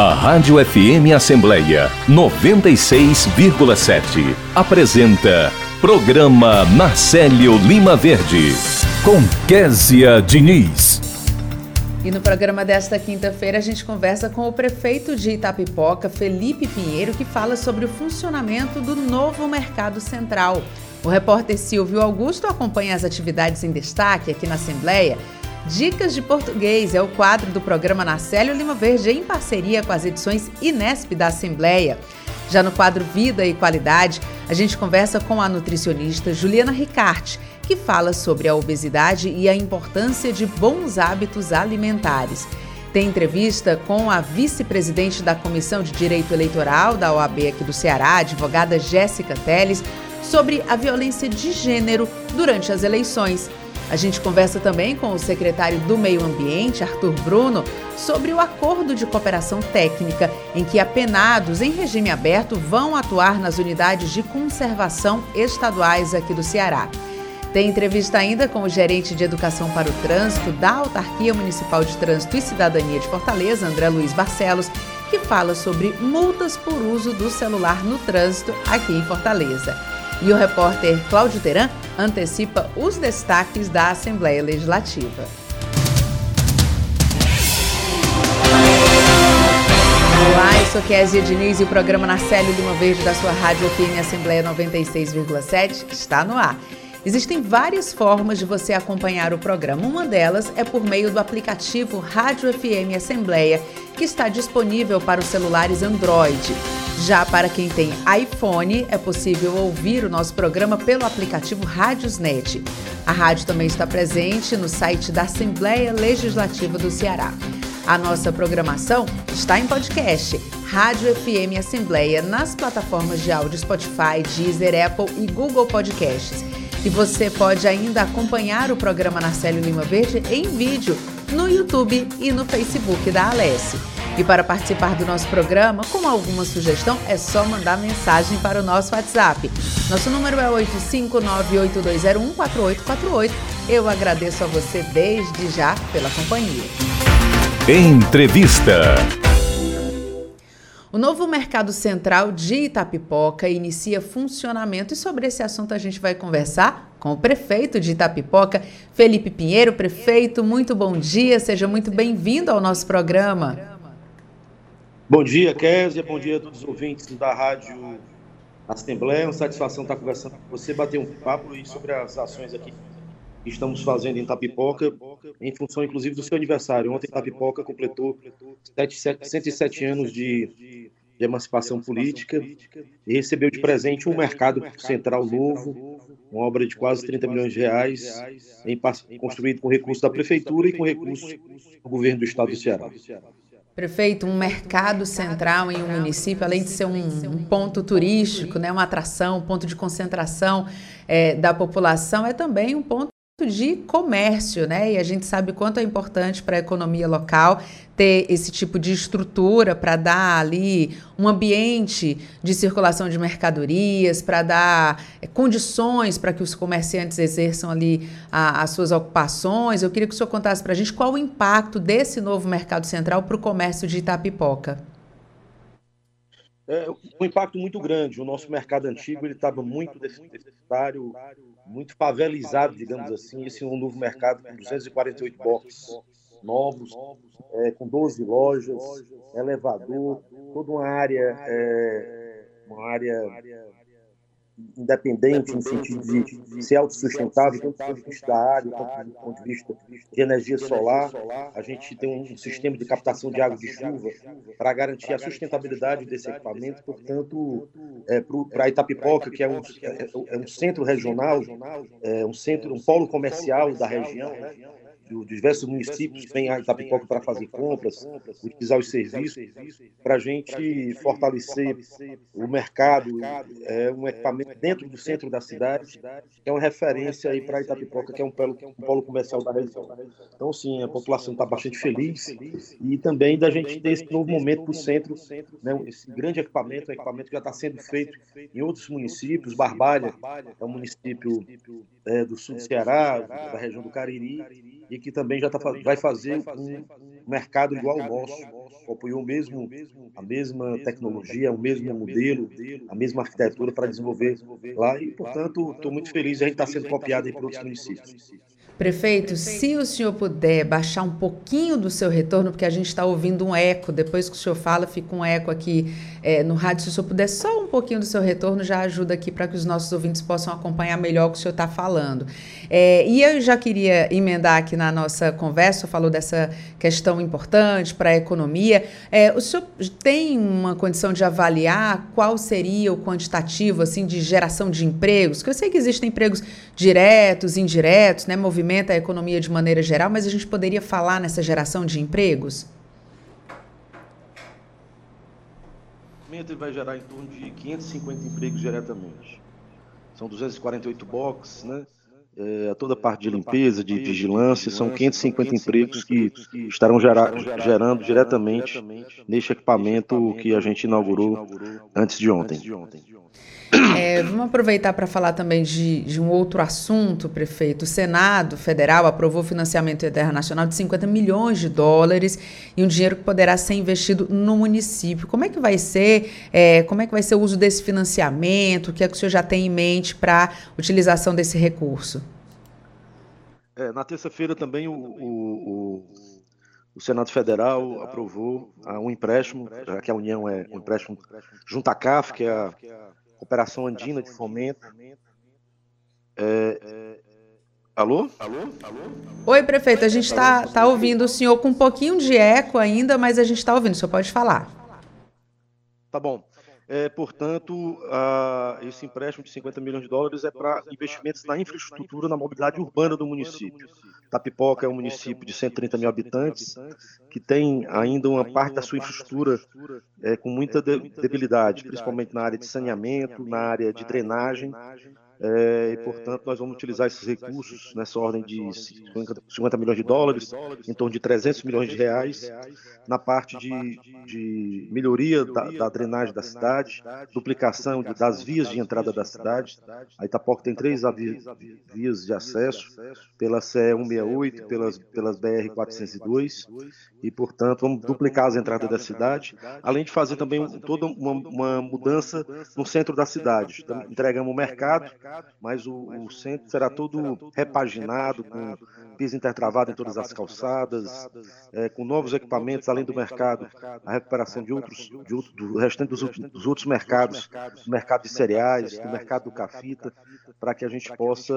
A Rádio FM Assembleia 96,7 apresenta Programa Marcelo Lima Verde com Késia Diniz. E no programa desta quinta-feira a gente conversa com o prefeito de Itapipoca, Felipe Pinheiro, que fala sobre o funcionamento do novo mercado central. O repórter Silvio Augusto acompanha as atividades em destaque aqui na Assembleia Dicas de Português é o quadro do programa Nacélio Lima Verde em parceria com as edições Inesp da Assembleia. Já no quadro Vida e Qualidade, a gente conversa com a nutricionista Juliana Ricarte, que fala sobre a obesidade e a importância de bons hábitos alimentares. Tem entrevista com a vice-presidente da Comissão de Direito Eleitoral da OAB aqui do Ceará, advogada Jéssica Teles, sobre a violência de gênero durante as eleições. A gente conversa também com o secretário do Meio Ambiente, Arthur Bruno, sobre o acordo de cooperação técnica em que apenados em regime aberto vão atuar nas unidades de conservação estaduais aqui do Ceará. Tem entrevista ainda com o gerente de Educação para o Trânsito da Autarquia Municipal de Trânsito e Cidadania de Fortaleza, André Luiz Barcelos, que fala sobre multas por uso do celular no trânsito aqui em Fortaleza. E o repórter Cláudio Teran antecipa os destaques da Assembleia Legislativa. Olá, eu sou Kézia Diniz e o programa Na Célio Lima Verde da sua Rádio FM Assembleia 96,7 está no ar. Existem várias formas de você acompanhar o programa. Uma delas é por meio do aplicativo Rádio FM Assembleia, que está disponível para os celulares Android. Já para quem tem iPhone, é possível ouvir o nosso programa pelo aplicativo Rádiosnet. A rádio também está presente no site da Assembleia Legislativa do Ceará. A nossa programação está em podcast, Rádio FM Assembleia, nas plataformas de áudio Spotify, Deezer, Apple e Google Podcasts. E você pode ainda acompanhar o programa Narcélio Lima Verde em vídeo no YouTube e no Facebook da Alesse. E para participar do nosso programa, com alguma sugestão, é só mandar mensagem para o nosso WhatsApp. Nosso número é 85982014848. Eu agradeço a você desde já pela companhia. Entrevista. O novo Mercado Central de Itapipoca inicia funcionamento e sobre esse assunto a gente vai conversar com o prefeito de Itapipoca, Felipe Pinheiro. Prefeito, muito bom dia, seja muito bem-vindo ao nosso programa. Bom dia, Kézia. Bom dia a todos os ouvintes da Rádio Assembleia. Uma satisfação estar conversando com você, bater um papo sobre as ações aqui que estamos fazendo em Tapipoca, em função, inclusive, do seu aniversário. Ontem, Tapipoca completou 107 anos de, de emancipação política e recebeu de presente um mercado central novo, uma obra de quase 30 milhões de reais, em, construído com recursos da Prefeitura e com recursos do governo do Estado do Ceará. Prefeito, um mercado central em um município, além de ser um, um ponto turístico, né, uma atração, um ponto de concentração é, da população, é também um ponto de comércio, né? E a gente sabe quanto é importante para a economia local ter esse tipo de estrutura para dar ali um ambiente de circulação de mercadorias, para dar é, condições para que os comerciantes exerçam ali a, as suas ocupações. Eu queria que o senhor contasse para a gente qual o impacto desse novo mercado central para o comércio de Itapipoca. É um impacto muito grande. O nosso mercado antigo ele estava muito deficitário, muito favelizado, digamos assim. Esse é um novo mercado com 248 boxes novos, é, com 12 lojas, elevador, toda uma área, é, uma área independente no sentido de ser autossustentável, tanto do ponto de vista da área, quanto do ponto de vista de energia solar. A gente tem um sistema de captação de água de chuva para garantir a sustentabilidade desse equipamento. Portanto, é, para Itapipoca, que é um, é, é um centro regional, é um centro, um polo comercial da região, né? De diversos municípios que vêm a Itapipoca para fazer compras, utilizar os serviços, para a gente fortalecer o mercado, é um equipamento dentro do centro da cidade, que é uma referência aí para Itapipoca, que é um polo, um polo comercial da região. Então, sim, a população está bastante feliz e também da gente ter esse novo momento para o centro, né, esse grande equipamento, um equipamento que já está sendo feito em outros municípios, Barbalha é um município é, do sul do Ceará, da região do Cariri, e e que também já tá, vai fazer um mercado igual ao nosso, apoiou o mesmo, a mesma tecnologia, o mesmo modelo, a mesma arquitetura para desenvolver lá e, portanto, estou muito feliz de a gente estar tá sendo copiado por outros municípios. Prefeito, se o senhor puder baixar um pouquinho do seu retorno, porque a gente está ouvindo um eco, depois que o senhor fala, fica um eco aqui é, no rádio. Se o senhor puder só um pouquinho do seu retorno, já ajuda aqui para que os nossos ouvintes possam acompanhar melhor o que o senhor está falando. É, e eu já queria emendar aqui na nossa conversa, falou dessa questão importante para a economia. É, o senhor tem uma condição de avaliar qual seria o quantitativo assim de geração de empregos? Porque eu sei que existem empregos diretos, indiretos, né, movimenta a economia de maneira geral, mas a gente poderia falar nessa geração de empregos? Ele vai gerar em torno de 550 empregos diretamente. São 248 boxes, né? É, toda a parte de limpeza, de vigilância, são 550 empregos que estarão gerar, gerando diretamente neste equipamento que a gente inaugurou antes de ontem. É, vamos aproveitar para falar também de, de, um outro assunto, prefeito. O Senado Federal aprovou financiamento internacional de 50 milhões de dólares e um dinheiro que poderá ser investido no município. Como é que vai ser? É, como é que vai ser o uso desse financiamento? O que é que o senhor já tem em mente para utilização desse recurso? É, na terça-feira também o, o, o, o, Senado Federal aprovou um empréstimo, já que a União é um empréstimo junto à CAF, que é a Cooperação Andina de Fomento. É, alô? Alô? Alô? Oi, prefeito, a gente está tá ouvindo o senhor com um pouquinho de eco ainda, mas a gente está ouvindo, o senhor pode falar. Tá bom. É, portanto, a, esse empréstimo de 50 milhões de dólares é para investimentos na infraestrutura, na mobilidade urbana do município. Tapipoca é um município de 130 mil habitantes que tem ainda uma parte da sua infraestrutura é, com muita debilidade, principalmente na área de saneamento, na área de drenagem é, e, portanto, nós vamos utilizar esses recursos nessa ordem de 50 milhões de dólares, em torno de 300 milhões de reais, na parte de, de melhoria da, da, drenagem da cidade, duplicação de, das vias de entrada da cidade. A Itapoca tem três vias de acesso, pela CE 168, pelas, pelas BR 402, e, portanto, vamos duplicar as entradas da cidade, além de fazer também toda uma, uma mudança no centro da cidade. Entregamos o mercado mas o, o centro será todo repaginado, com piso intertravado em todas as calçadas, é, com novos equipamentos, além do mercado, a recuperação de outros, de outro, do restante dos, dos outros mercados, do mercado de cereais, do mercado do cafita, para que a gente possa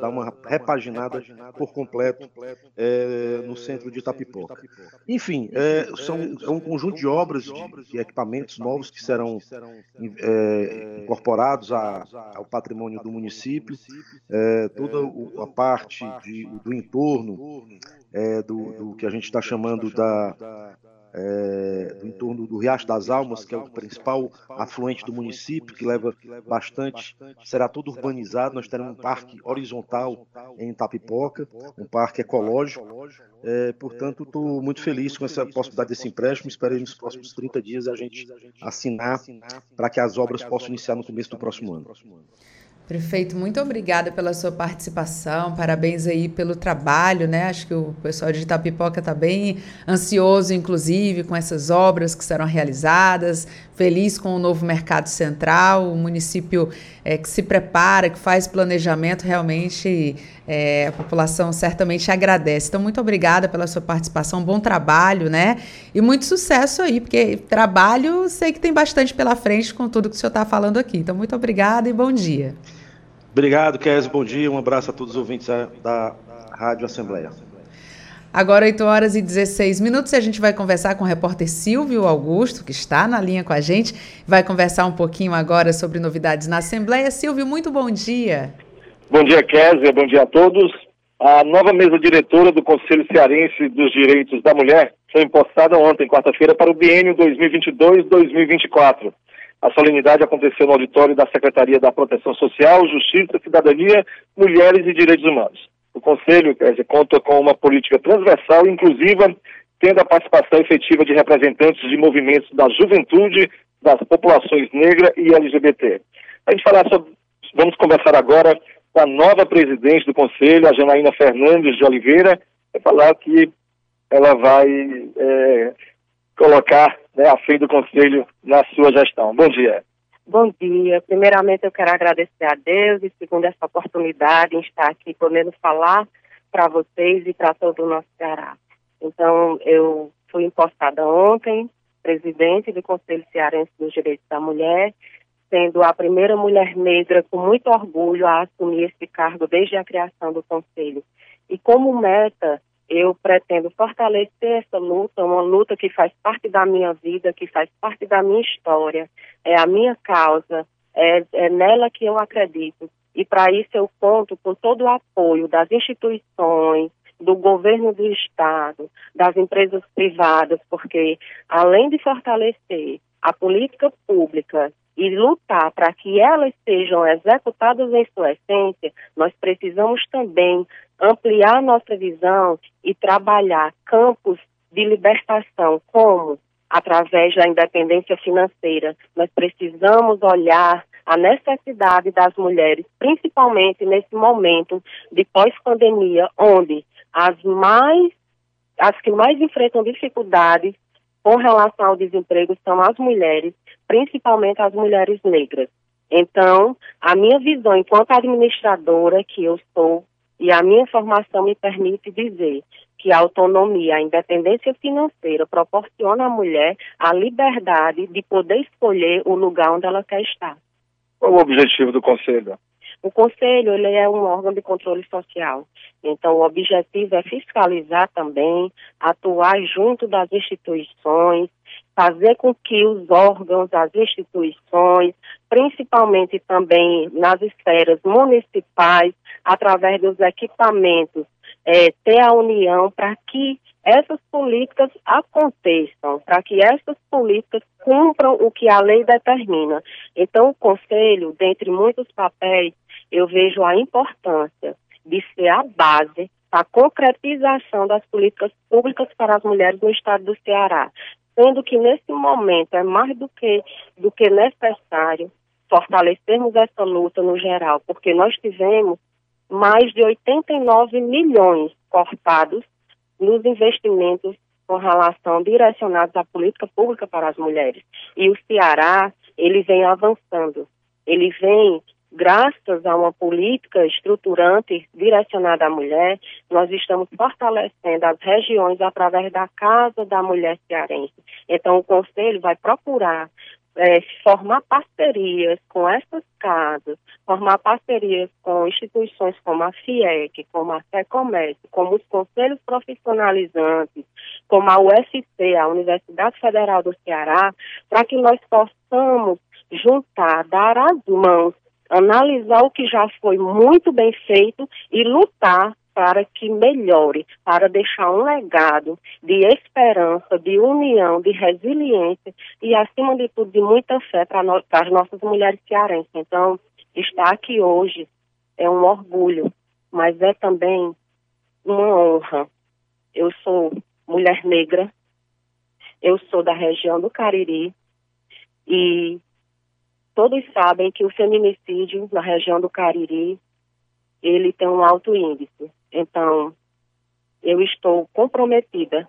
dar uma repaginada por completo é, no centro de Itapipoca. Enfim, é, são, é um conjunto de obras, de, de equipamentos novos que serão é, incorporados a, ao patrimônio do município, é, toda a parte de, do entorno, é, do, do, que a gente está chamando da, é, do entorno do Riacho das Almas, que é o principal afluente do município, que leva bastante, será todo urbanizado. Nós teremos um parque horizontal em Itapipoca, um parque ecológico. É, portanto, estou muito feliz com essa possibilidade desse empréstimo. Esperei nos próximos 30 dias a gente assinar para que as obras possam iniciar no começo do próximo ano. Prefeito, muito obrigada pela sua participação, parabéns aí pelo trabalho, né? Acho que o pessoal de Itapipoca está bem ansioso, inclusive, com essas obras que serão realizadas, feliz com o novo mercado central, o município é, que se prepara, que faz planejamento, realmente é, a população certamente agradece. Então, muito obrigada pela sua participação, bom trabalho, né? E muito sucesso aí, porque trabalho sei que tem bastante pela frente com tudo que o senhor está falando aqui. Então, muito obrigada e bom dia. Obrigado, Kézia. Bom dia. Um abraço a todos os ouvintes da Rádio Assembleia. Agora, 8 horas e 16 minutos, e a gente vai conversar com o repórter Silvio Augusto, que está na linha com a gente. Vai conversar um pouquinho agora sobre novidades na Assembleia. Silvio, muito bom dia. Bom dia, Kézia. Bom dia a todos. A nova mesa diretora do Conselho Cearense dos Direitos da Mulher foi impostada ontem, quarta-feira, para o biênio 2022-2024. A solenidade aconteceu no auditório da Secretaria da Proteção Social, Justiça, Cidadania, Mulheres e Direitos Humanos. O Conselho conta com uma política transversal e inclusiva, tendo a participação efetiva de representantes de movimentos da juventude, das populações negra e LGBT. A gente falar sobre, vamos conversar agora com a nova presidente do Conselho, a Janaína Fernandes de Oliveira, vai falar que ela vai é, colocar né, a fim do Conselho na sua gestão. Bom dia. Bom dia. Primeiramente, eu quero agradecer a Deus e, segundo essa oportunidade, em estar aqui podendo falar para vocês e para todo o nosso Ceará. Então, eu fui impostada ontem, presidente do Conselho Cearense dos Direitos da Mulher, sendo a primeira mulher negra com muito orgulho a assumir esse cargo desde a criação do Conselho. E como meta, eu pretendo fortalecer essa luta, uma luta que faz parte da minha vida, que faz parte da minha história, é a minha causa, é, é nela que eu acredito. E para isso eu conto com todo o apoio das instituições, do governo do estado, das empresas privadas, porque além de fortalecer a política pública e lutar para que elas sejam executadas em sua essência, nós precisamos também ampliar nossa visão e trabalhar campos de libertação, como através da independência financeira. Nós precisamos olhar a necessidade das mulheres, principalmente nesse momento de pós-pandemia, onde as mais as que mais enfrentam dificuldades com relação ao desemprego são as mulheres, principalmente as mulheres negras. Então, a minha visão enquanto administradora que eu sou e a minha formação me permite dizer que a autonomia, a independência financeira proporciona à mulher a liberdade de poder escolher o lugar onde ela quer estar. Qual o objetivo do Conselho? O Conselho ele é um órgão de controle social. Então, o objetivo é fiscalizar também, atuar junto das instituições, fazer com que os órgãos, as instituições, principalmente também nas esferas municipais, através dos equipamentos, é, ter a união para que essas políticas aconteçam, para que essas políticas cumpram o que a lei determina. Então, o Conselho, dentre muitos papéis, eu vejo a importância de ser a base a concretização das políticas públicas para as mulheres no estado do Ceará, sendo que nesse momento é mais do que, do que necessário fortalecermos essa luta no geral, porque nós tivemos mais de 89 milhões cortados nos investimentos com relação direcionados à política pública para as mulheres. E o Ceará, ele vem avançando. Ele vem graças a uma política estruturante direcionada à mulher, nós estamos fortalecendo as regiões através da Casa da Mulher Cearense. Então, o Conselho vai procurar é, formar parcerias com essas casas, formar parcerias com instituições como a FIEC, como a FEComércio, como os conselhos profissionalizantes, como a UFC, a Universidade Federal do Ceará, para que nós possamos juntar, dar as mãos analisar o que já foi muito bem feito e lutar para que melhore, para deixar um legado de esperança, de união, de resiliência e, acima de tudo, de muita fé para, no, as nossas mulheres cearenses. Então, estar aqui hoje é um orgulho, mas é também uma honra. Eu sou mulher negra, eu sou da região do Cariri e todos sabem que o feminicídio na região do Cariri, ele tem um alto índice. Então, eu estou comprometida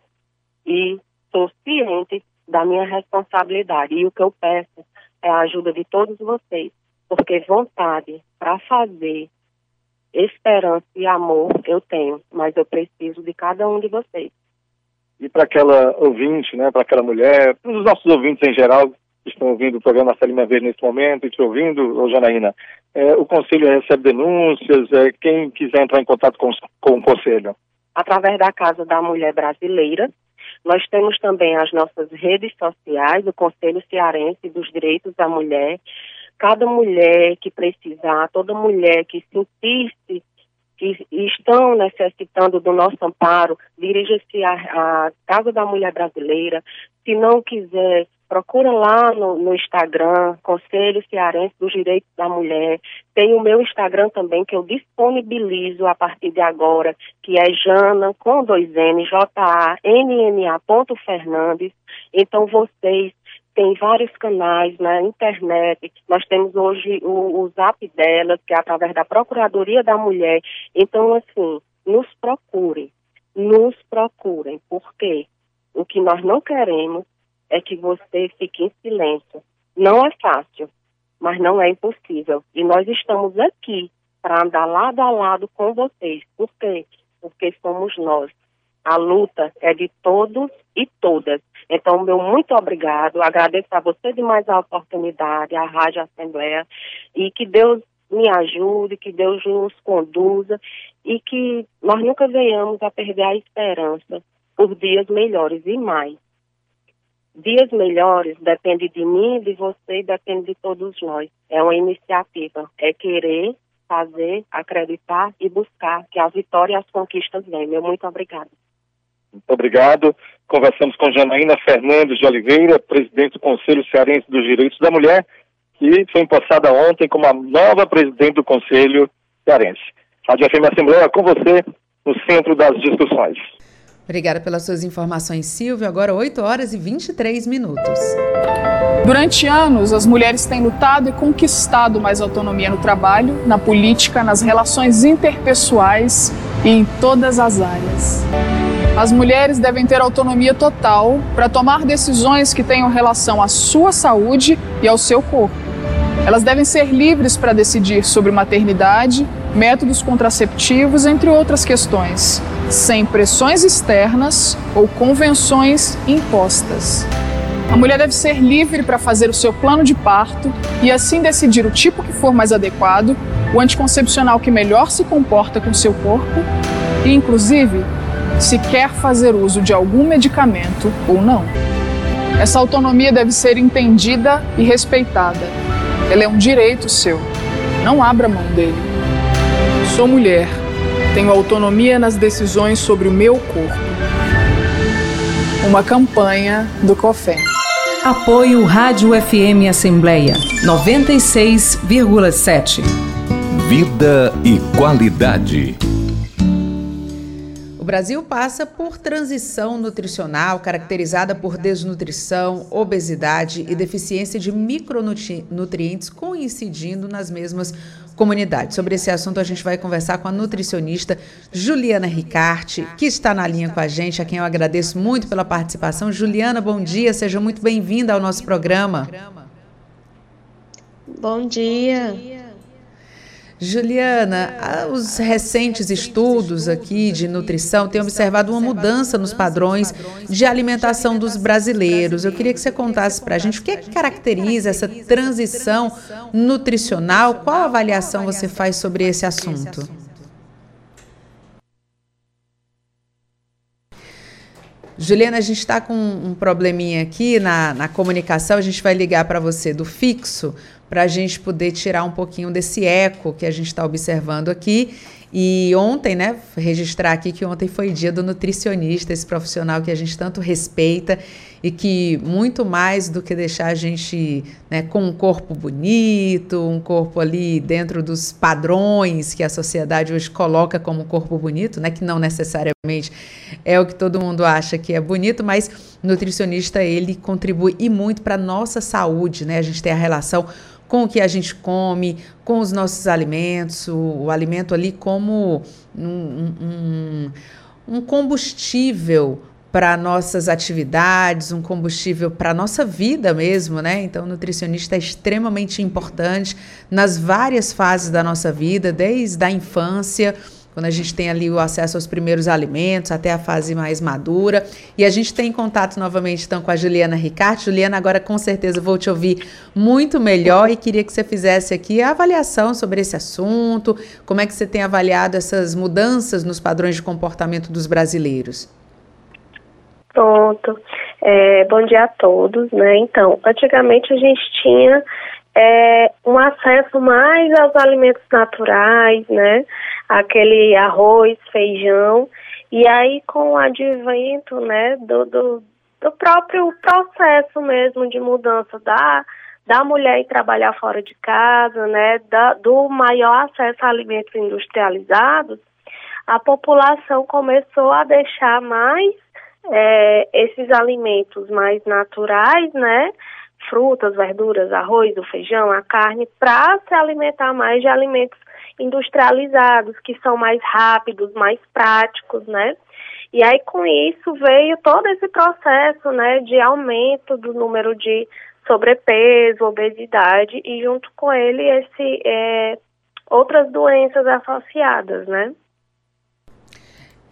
e sou ciente da minha responsabilidade. E o que eu peço é a ajuda de todos vocês, porque vontade para fazer, esperança e amor eu tenho, mas eu preciso de cada um de vocês. E para aquela ouvinte, né, para aquela mulher, para os nossos ouvintes em geral, estão ouvindo o programa Salima Verde nesse momento e te ouvindo, ô Janaína, é, o Conselho recebe denúncias, é, quem quiser entrar em contato com, com o Conselho? Através da Casa da Mulher Brasileira, nós temos também as nossas redes sociais, o Conselho Cearense dos Direitos da Mulher. Cada mulher que precisar, toda mulher que sentisse que estão necessitando do nosso amparo, dirija-se à, à Casa da Mulher Brasileira. Se não quiser Procura lá no, no, Instagram, Conselho Cearense dos Direitos da Mulher. Tem o meu Instagram também, que eu disponibilizo a partir de agora, que é Jana, com dois N, J-A-N-N-A ponto Fernandes. Então, vocês têm vários canais na internet. Nós temos hoje o, o Zap delas, que é através da Procuradoria da Mulher. Então, assim, nos procure nos procurem, porque o que nós não queremos é que você fique em silêncio. Não é fácil, mas não é impossível. E nós estamos aqui para andar lado a lado com vocês. Por quê? Porque somos nós. A luta é de todos e todas. Então, meu muito obrigado. Agradeço a você demais a oportunidade, a Rádio Assembleia, e que Deus me ajude, que Deus nos conduza e que nós nunca venhamos a perder a esperança por dias melhores e mais. Dias melhores depende de mim, de você, depende de todos nós. É uma iniciativa, é querer, fazer, acreditar e buscar que a vitória e as conquistas venham. Muito obrigada. Muito obrigado. Conversamos com Janaína Fernandes de Oliveira, presidente do Conselho Cearense dos Direitos da Mulher, que foi empossada ontem como a nova presidente do Conselho Cearense. Rádio FM Assembleia, com você, no centro das discussões. Obrigada pelas suas informações, Silvio. Agora 8 horas e 23 minutos. Durante anos, as mulheres têm lutado e conquistado mais autonomia no trabalho, na política, nas relações interpessoais e em todas as áreas. As mulheres devem ter autonomia total para tomar decisões que tenham relação à sua saúde e ao seu corpo. Elas devem ser livres para decidir sobre maternidade, métodos contraceptivos, entre outras questões, sem pressões externas ou convenções impostas. A mulher deve ser livre para fazer o seu plano de parto e assim decidir o tipo que for mais adequado, o anticoncepcional que melhor se comporta com seu corpo e, inclusive, se quer fazer uso de algum medicamento ou não. Essa autonomia deve ser entendida e respeitada. Ela é um direito seu. Não abra mão dele. Sou mulher. Tenho autonomia nas decisões sobre o meu corpo. Uma campanha do COFEM. Apoio Rádio FM Assembleia 96,7. Vida e qualidade. O Brasil passa por transição nutricional caracterizada por desnutrição, obesidade e deficiência de micronutrientes coincidindo nas mesmas comunidades. Sobre esse assunto, a gente vai conversar com a nutricionista Juliana Ricarte, que está na linha com a gente, a quem eu agradeço muito pela participação. Juliana, bom dia, seja muito bem-vinda ao nosso programa. Bom dia. Juliana, os recentes estudos aqui de nutrição têm observado uma mudança nos padrões de alimentação dos brasileiros. Eu queria que você contasse para a gente o que é que caracteriza essa transição nutricional, qual avaliação você faz sobre esse assunto? Juliana, a gente está com um probleminha aqui na, na comunicação, a gente vai ligar para você do fixo para a gente poder tirar um pouquinho desse eco que a gente está observando aqui. E ontem, né, registrar aqui que ontem foi dia do nutricionista, esse profissional que a gente tanto respeita e que muito mais do que deixar a gente né, com um corpo bonito, um corpo ali dentro dos padrões que a sociedade hoje coloca como corpo bonito, né, que não necessariamente é o que todo mundo acha que é bonito, mas nutricionista ele contribui e muito para nossa saúde, né? A gente tem a relação com o que a gente come, com os nossos alimentos, o, o alimento ali como um, um, um combustível para nossas atividades, um combustível para a nossa vida mesmo, né? Então, o nutricionista é extremamente importante nas várias fases da nossa vida, desde a infância quando a gente tem ali o acesso aos primeiros alimentos, até a fase mais madura. E a gente tem contato novamente então com a Juliana Ricarte. Juliana, agora com certeza vou te ouvir muito melhor e queria que você fizesse aqui a avaliação sobre esse assunto, como é que você tem avaliado essas mudanças nos padrões de comportamento dos brasileiros. Pronto. É, bom dia a todos, né? Então, antigamente a gente tinha é, um acesso mais aos alimentos naturais, né? Aquele arroz, feijão. E aí, com o advento, né, do, do, do próprio processo mesmo de mudança da, da mulher trabalhar fora de casa, né, da, do maior acesso a alimentos industrializados, a população começou a deixar mais é, esses alimentos mais naturais, né, frutas, verduras, arroz, o feijão, a carne, para se alimentar mais de alimentos industrializados, que são mais rápidos, mais práticos, né? E aí com isso veio todo esse processo, né, de aumento do número de sobrepeso, obesidade e junto com ele esse é, outras doenças associadas, né?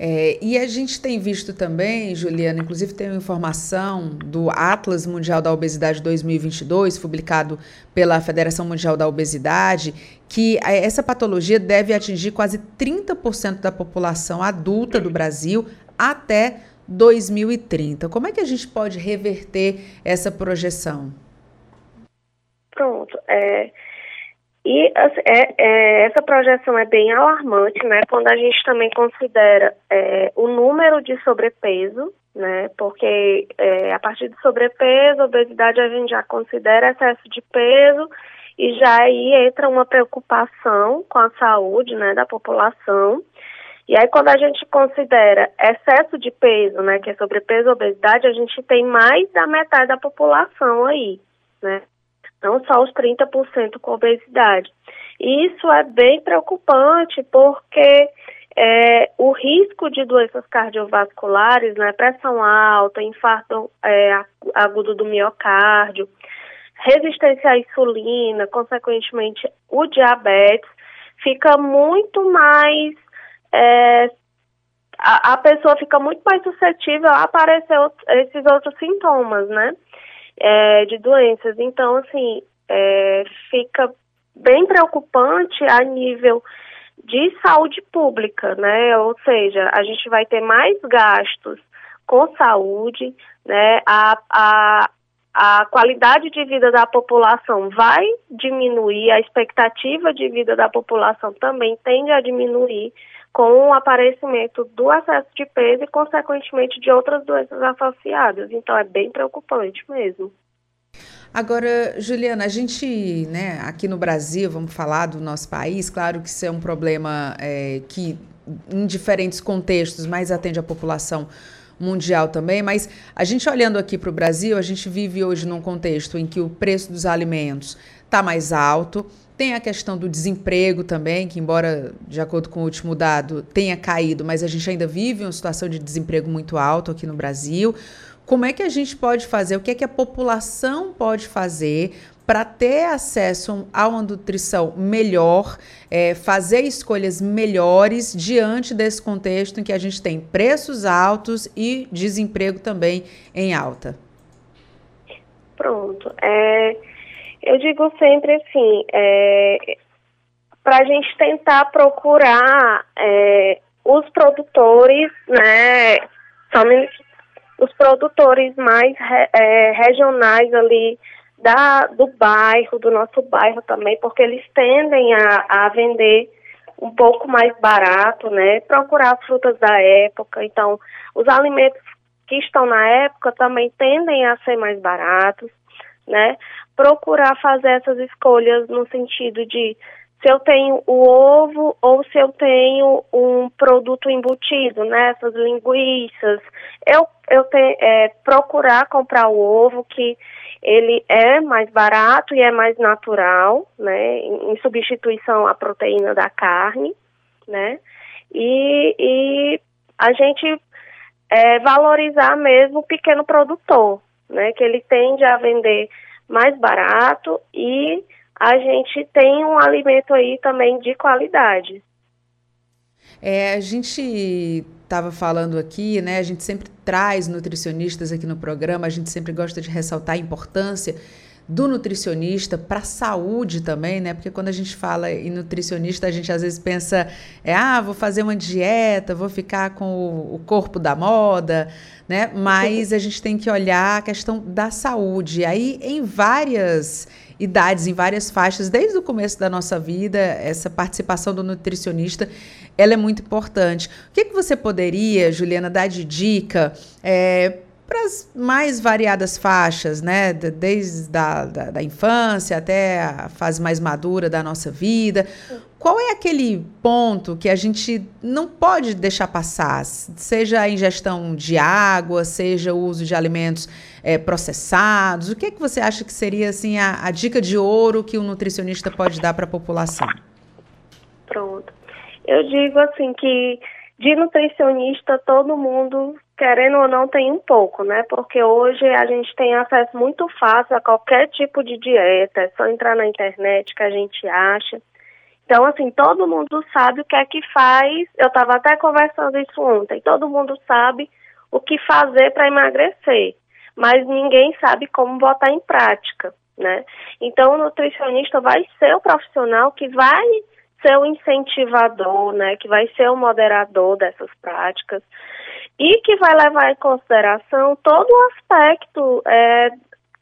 É, e a gente tem visto também, Juliana, inclusive tem uma informação do Atlas Mundial da Obesidade 2022, publicado pela Federação Mundial da Obesidade, que essa patologia deve atingir quase 30% da população adulta do Brasil até 2030. Como é que a gente pode reverter essa projeção? Pronto. É, e assim, é, é, essa projeção é bem alarmante, né? Quando a gente também considera é, o número de sobrepeso, né? Porque é, a partir de sobrepeso, obesidade, a gente já considera excesso de peso e já aí entra uma preocupação com a saúde, né, da população. E aí quando a gente considera excesso de peso, né, que é sobrepeso, obesidade, a gente tem mais da metade da população aí, né? Não só os 30% com obesidade. E isso é bem preocupante porque é, o risco de doenças cardiovasculares, né, pressão alta, infarto é, agudo do miocárdio, resistência à insulina, consequentemente o diabetes, fica muito mais. É, a, a, pessoa fica muito mais suscetível a aparecer esses outros sintomas, né? É, de doenças. Então, assim, é, fica bem preocupante a nível de saúde pública, né? Ou seja, a gente vai ter mais gastos com saúde, né? A, a, a qualidade de vida da população vai diminuir, a expectativa de vida da população também tende a diminuir com o aparecimento do excesso de peso e, consequentemente, de outras doenças associadas. Então, é bem preocupante mesmo. Agora, Juliana, a gente, né, aqui no Brasil, vamos falar do nosso país, claro que isso é um problema é, que, em diferentes contextos, mais atende a população mundial também, mas a gente olhando aqui para o Brasil, a gente vive hoje num contexto em que o preço dos alimentos está mais alto, tem a questão do desemprego também, que embora, de acordo com o último dado, tenha caído, mas a gente ainda vive uma situação de desemprego muito alto aqui no Brasil. Como é que a gente pode fazer? O que é que a população pode fazer para ter acesso a uma nutrição melhor, é, fazer escolhas melhores diante desse contexto em que a gente tem preços altos e desemprego também em alta? Pronto. É, eu digo sempre assim, é, para a gente tentar procurar é, os produtores, né, os produtores mais é, regionais ali da, do bairro, do nosso bairro também, porque eles tendem a, a vender um pouco mais barato, né? Procurar as frutas da época. Então, os alimentos que estão na época também tendem a ser mais baratos, né? Procurar fazer essas escolhas no sentido de se eu tenho o ovo ou se eu tenho um produto embutido, né? Essas linguiças. Eu, eu é, procurar comprar o ovo que ele é mais barato e é mais natural, né? Em, em substituição à proteína da carne, né? E, e a gente é, valorizar mesmo o pequeno produtor, né? Que ele tende a vender mais barato e a gente tem um alimento aí também de qualidade. É, a gente estava falando aqui, né? A gente sempre traz nutricionistas aqui no programa, a gente sempre gosta de ressaltar a importância do nutricionista para a saúde também, né? Porque quando a gente fala em nutricionista, a gente às vezes pensa, é, ah, vou fazer uma dieta, vou ficar com o, corpo da moda, né? Mas a gente tem que olhar a questão da saúde. Aí, em várias idades, em várias faixas, desde o começo da nossa vida, essa participação do nutricionista, ela é muito importante. O que, que você poderia, Juliana, dar de dica é, para as mais variadas faixas, né? Desde a da, da infância até a fase mais madura da nossa vida. Qual é aquele ponto que a gente não pode deixar passar? Seja a ingestão de água, seja o uso de alimentos é, processados. O que, é que você acha que seria assim, a, a dica de ouro que o nutricionista pode dar para a população? Pronto. Eu digo assim que de nutricionista todo mundo, querendo ou não, tem um pouco, né? Porque hoje a gente tem acesso muito fácil a qualquer tipo de dieta, é só entrar na internet que a gente acha. Então, assim, todo mundo sabe o que é que faz. Eu estava até conversando isso ontem. Todo mundo sabe o que fazer para emagrecer, mas ninguém sabe como botar em prática, né? Então, o nutricionista vai ser o profissional que vai ser o incentivador, né, que vai ser o moderador dessas práticas e que vai levar em consideração todo o aspecto é,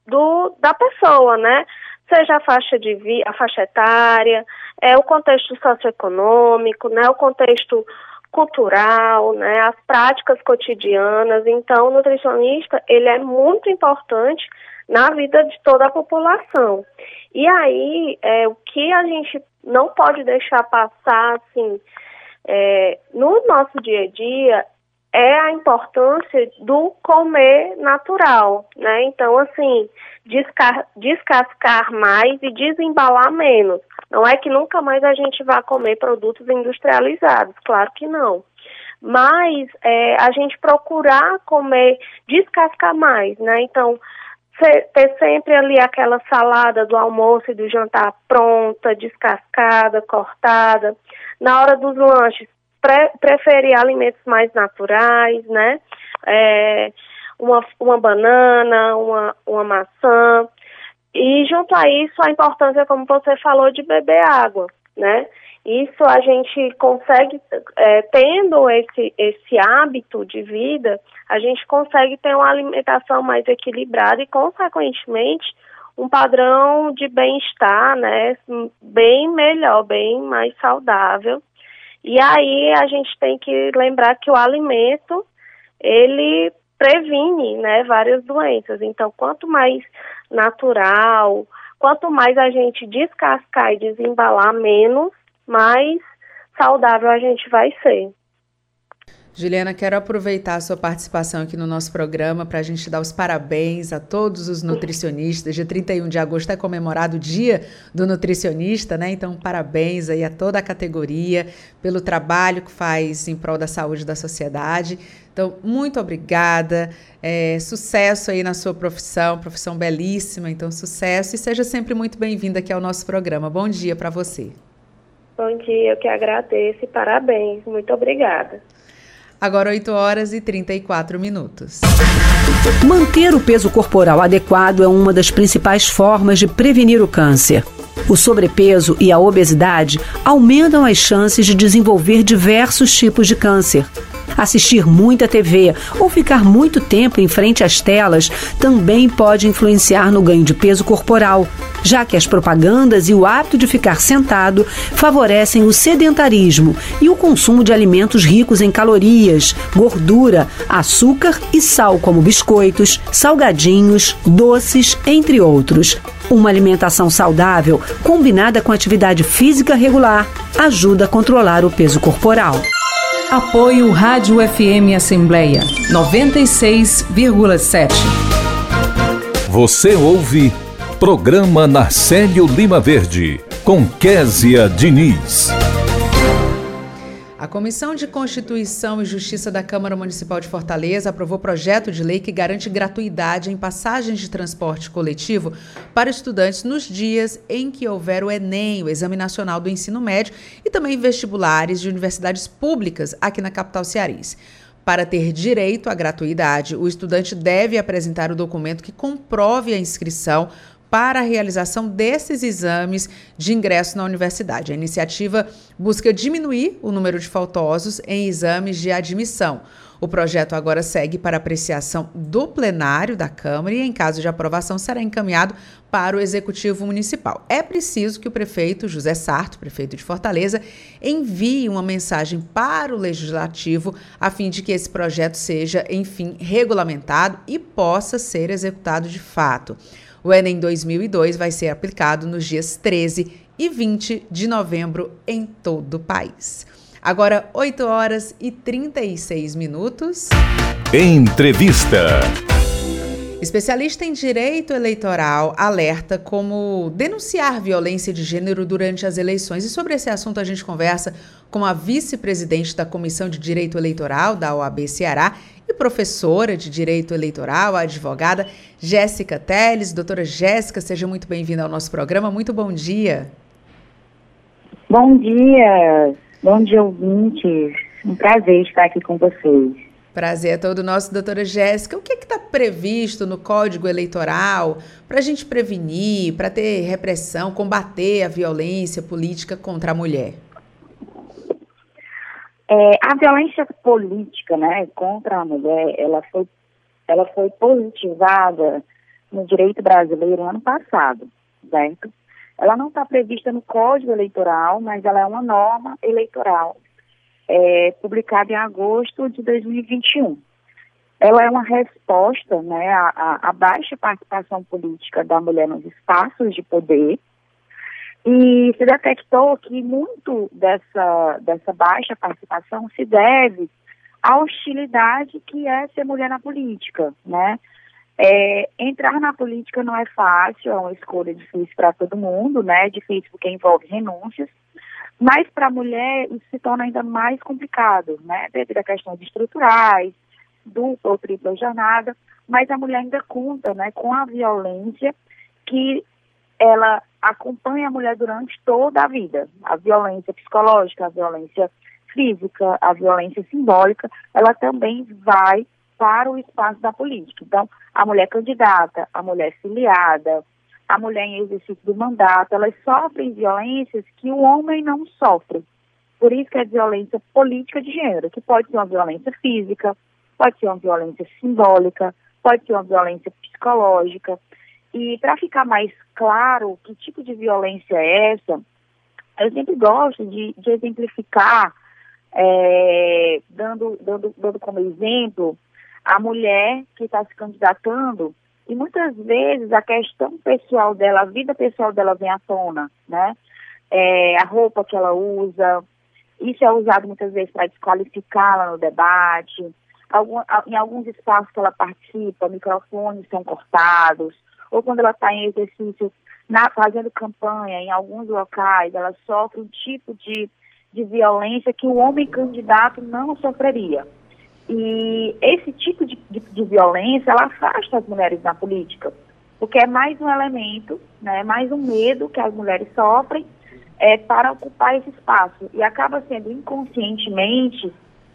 do, da pessoa, né, seja a faixa de vi, a faixa etária, é o contexto socioeconômico, né, o contexto cultural, né, as práticas cotidianas. Então, o nutricionista ele é muito importante na vida de toda a população. E aí, é, o que a gente não pode deixar passar, assim, é, no nosso dia a dia, é a importância do comer natural, né? Então, assim, descascar mais e desembalar menos. Não é que nunca mais a gente vá comer produtos industrializados, claro que não. Mas é, a gente procurar comer, descascar mais, né? Então, ter sempre ali aquela salada do almoço e do jantar pronta, descascada, cortada. Na hora dos lanches, pre preferir alimentos mais naturais, né? É, uma, uma banana, uma, uma maçã. E junto a isso, a importância, como você falou, de beber água, né? Isso a gente consegue, é, tendo esse, esse hábito de vida, a gente consegue ter uma alimentação mais equilibrada e, consequentemente, um padrão de bem-estar, né, bem melhor, bem mais saudável. E aí a gente tem que lembrar que o alimento, ele previne, né, várias doenças. Então, quanto mais natural, quanto mais a gente descascar e desembalar, menos mais saudável a gente vai ser. Juliana, quero aproveitar a sua participação aqui no nosso programa para a gente dar os parabéns a todos os nutricionistas. Dia 31 de agosto é comemorado o Dia do Nutricionista, né? Então, parabéns aí a toda a categoria pelo trabalho que faz em prol da saúde da sociedade. Então, muito obrigada. É, sucesso aí na sua profissão, profissão belíssima. Então, sucesso e seja sempre muito bem-vinda aqui ao nosso programa. Bom dia para você. Bom dia, eu que agradeço e parabéns. Muito obrigada. Agora 8 horas e 34 minutos. Manter o peso corporal adequado é uma das principais formas de prevenir o câncer. O sobrepeso e a obesidade aumentam as chances de desenvolver diversos tipos de câncer. Assistir muita TV ou ficar muito tempo em frente às telas também pode influenciar no ganho de peso corporal, já que as propagandas e o hábito de ficar sentado favorecem o sedentarismo e o consumo de alimentos ricos em calorias, gordura, açúcar e sal, como biscoitos, salgadinhos, doces, entre outros. Uma alimentação saudável, combinada com atividade física regular, ajuda a controlar o peso corporal. Apoio Rádio FM Assembleia 96,7. Você ouve Programa Narcélio Lima Verde com Késia Diniz. A Comissão de Constituição e Justiça da Câmara Municipal de Fortaleza aprovou projeto de lei que garante gratuidade em passagens de transporte coletivo para estudantes nos dias em que houver o Enem, o Exame Nacional do Ensino Médio, e também vestibulares de universidades públicas aqui na capital cearense. Para ter direito à gratuidade, o estudante deve apresentar o documento que comprove a inscrição para a realização desses exames de ingresso na universidade. A iniciativa busca diminuir o número de faltosos em exames de admissão. O projeto agora segue para apreciação do plenário da Câmara e, em caso de aprovação, será encaminhado para o Executivo Municipal. É preciso que o prefeito José Sarto, prefeito de Fortaleza, envie uma mensagem para o Legislativo a fim de que esse projeto seja, enfim, regulamentado e possa ser executado de fato. O Enem 2002 vai ser aplicado nos dias 13 e 20 de novembro em todo o país. Agora, 8 horas e 36 minutos. Entrevista. Especialista em direito eleitoral alerta como denunciar violência de gênero durante as eleições. E sobre esse assunto a gente conversa com a vice-presidente da Comissão de Direito Eleitoral da OAB Ceará e professora de Direito Eleitoral, a advogada Jéssica Teles. Doutora Jéssica, seja muito bem-vinda ao nosso programa. Muito bom dia. Bom dia, bom dia, ouvintes. Um prazer estar aqui com vocês. Prazer é todo nosso, doutora Jéssica. O que é está previsto no Código Eleitoral para a gente prevenir, para ter repressão, combater a violência política contra a mulher? É, a violência política né, contra a mulher, ela foi, ela foi positivada no direito brasileiro ano passado, certo? Ela não está prevista no Código Eleitoral, mas ela é uma norma eleitoral é, publicada em agosto de 2021. Ela é uma resposta né, à, à baixa participação política da mulher nos espaços de poder e se detectou que muito dessa, dessa baixa participação se deve à hostilidade que é ser mulher na política, né? É, entrar na política não é fácil, é uma escolha difícil para todo mundo, né? Difícil porque envolve renúncias. Mas para a mulher isso se torna ainda mais complicado, né? Devido a questões estruturais, dupla ou tripla jornada, mas a mulher ainda conta, né, com a violência que ela acompanha a mulher durante toda a vida. A violência psicológica, a violência física, a violência simbólica, ela também vai para o espaço da política. Então, a mulher candidata, a mulher filiada, a mulher em exercício do mandato, elas sofrem violências que o homem não sofre. Por isso que é violência política de gênero, que pode ser uma violência física, pode ser uma violência simbólica, pode ser uma violência psicológica. E para ficar mais claro que tipo de violência é essa, eu sempre gosto de, de exemplificar, é, dando, dando, dando como exemplo, a mulher que está se candidatando e muitas vezes a questão pessoal dela, a vida pessoal dela vem à tona, né? É, a roupa que ela usa, isso é usado muitas vezes para desqualificá-la no debate. Algum, em alguns espaços que ela participa, microfones são cortados, ou quando ela está em exercício, na, fazendo campanha em alguns locais, ela sofre um tipo de, de violência que o homem candidato não sofreria. E esse tipo de, de, de, violência, ela afasta as mulheres da política, porque é mais um elemento, né, mais um medo que as mulheres sofrem é, para ocupar esse espaço. E acaba sendo inconscientemente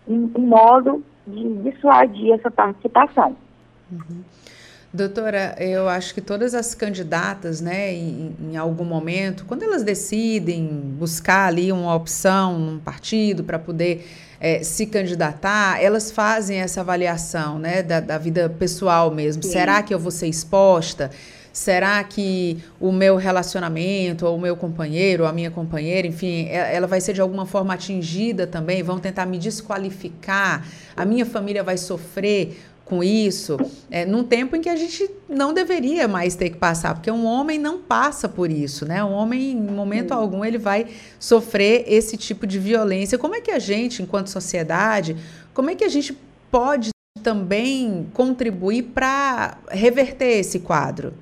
um, um modo de dissuadir essa participação. Uhum. Doutora, eu acho que todas as candidatas, né, em, em, algum momento, quando elas decidem buscar ali uma opção num partido para poder é, se candidatar, elas fazem essa avaliação né, da, da vida pessoal mesmo. Sim. Será que eu vou ser exposta? Será que o meu relacionamento, ou o meu companheiro, ou a minha companheira, enfim, é, ela vai ser de alguma forma atingida também? Vão tentar me desqualificar? A minha família vai sofrer com isso, é, num tempo em que a gente não deveria mais ter que passar, porque um homem não passa por isso, né? Um homem, em momento Sim. algum, ele vai sofrer esse tipo de violência. Como é que a gente, enquanto sociedade, como é que a gente pode também contribuir para reverter esse quadro?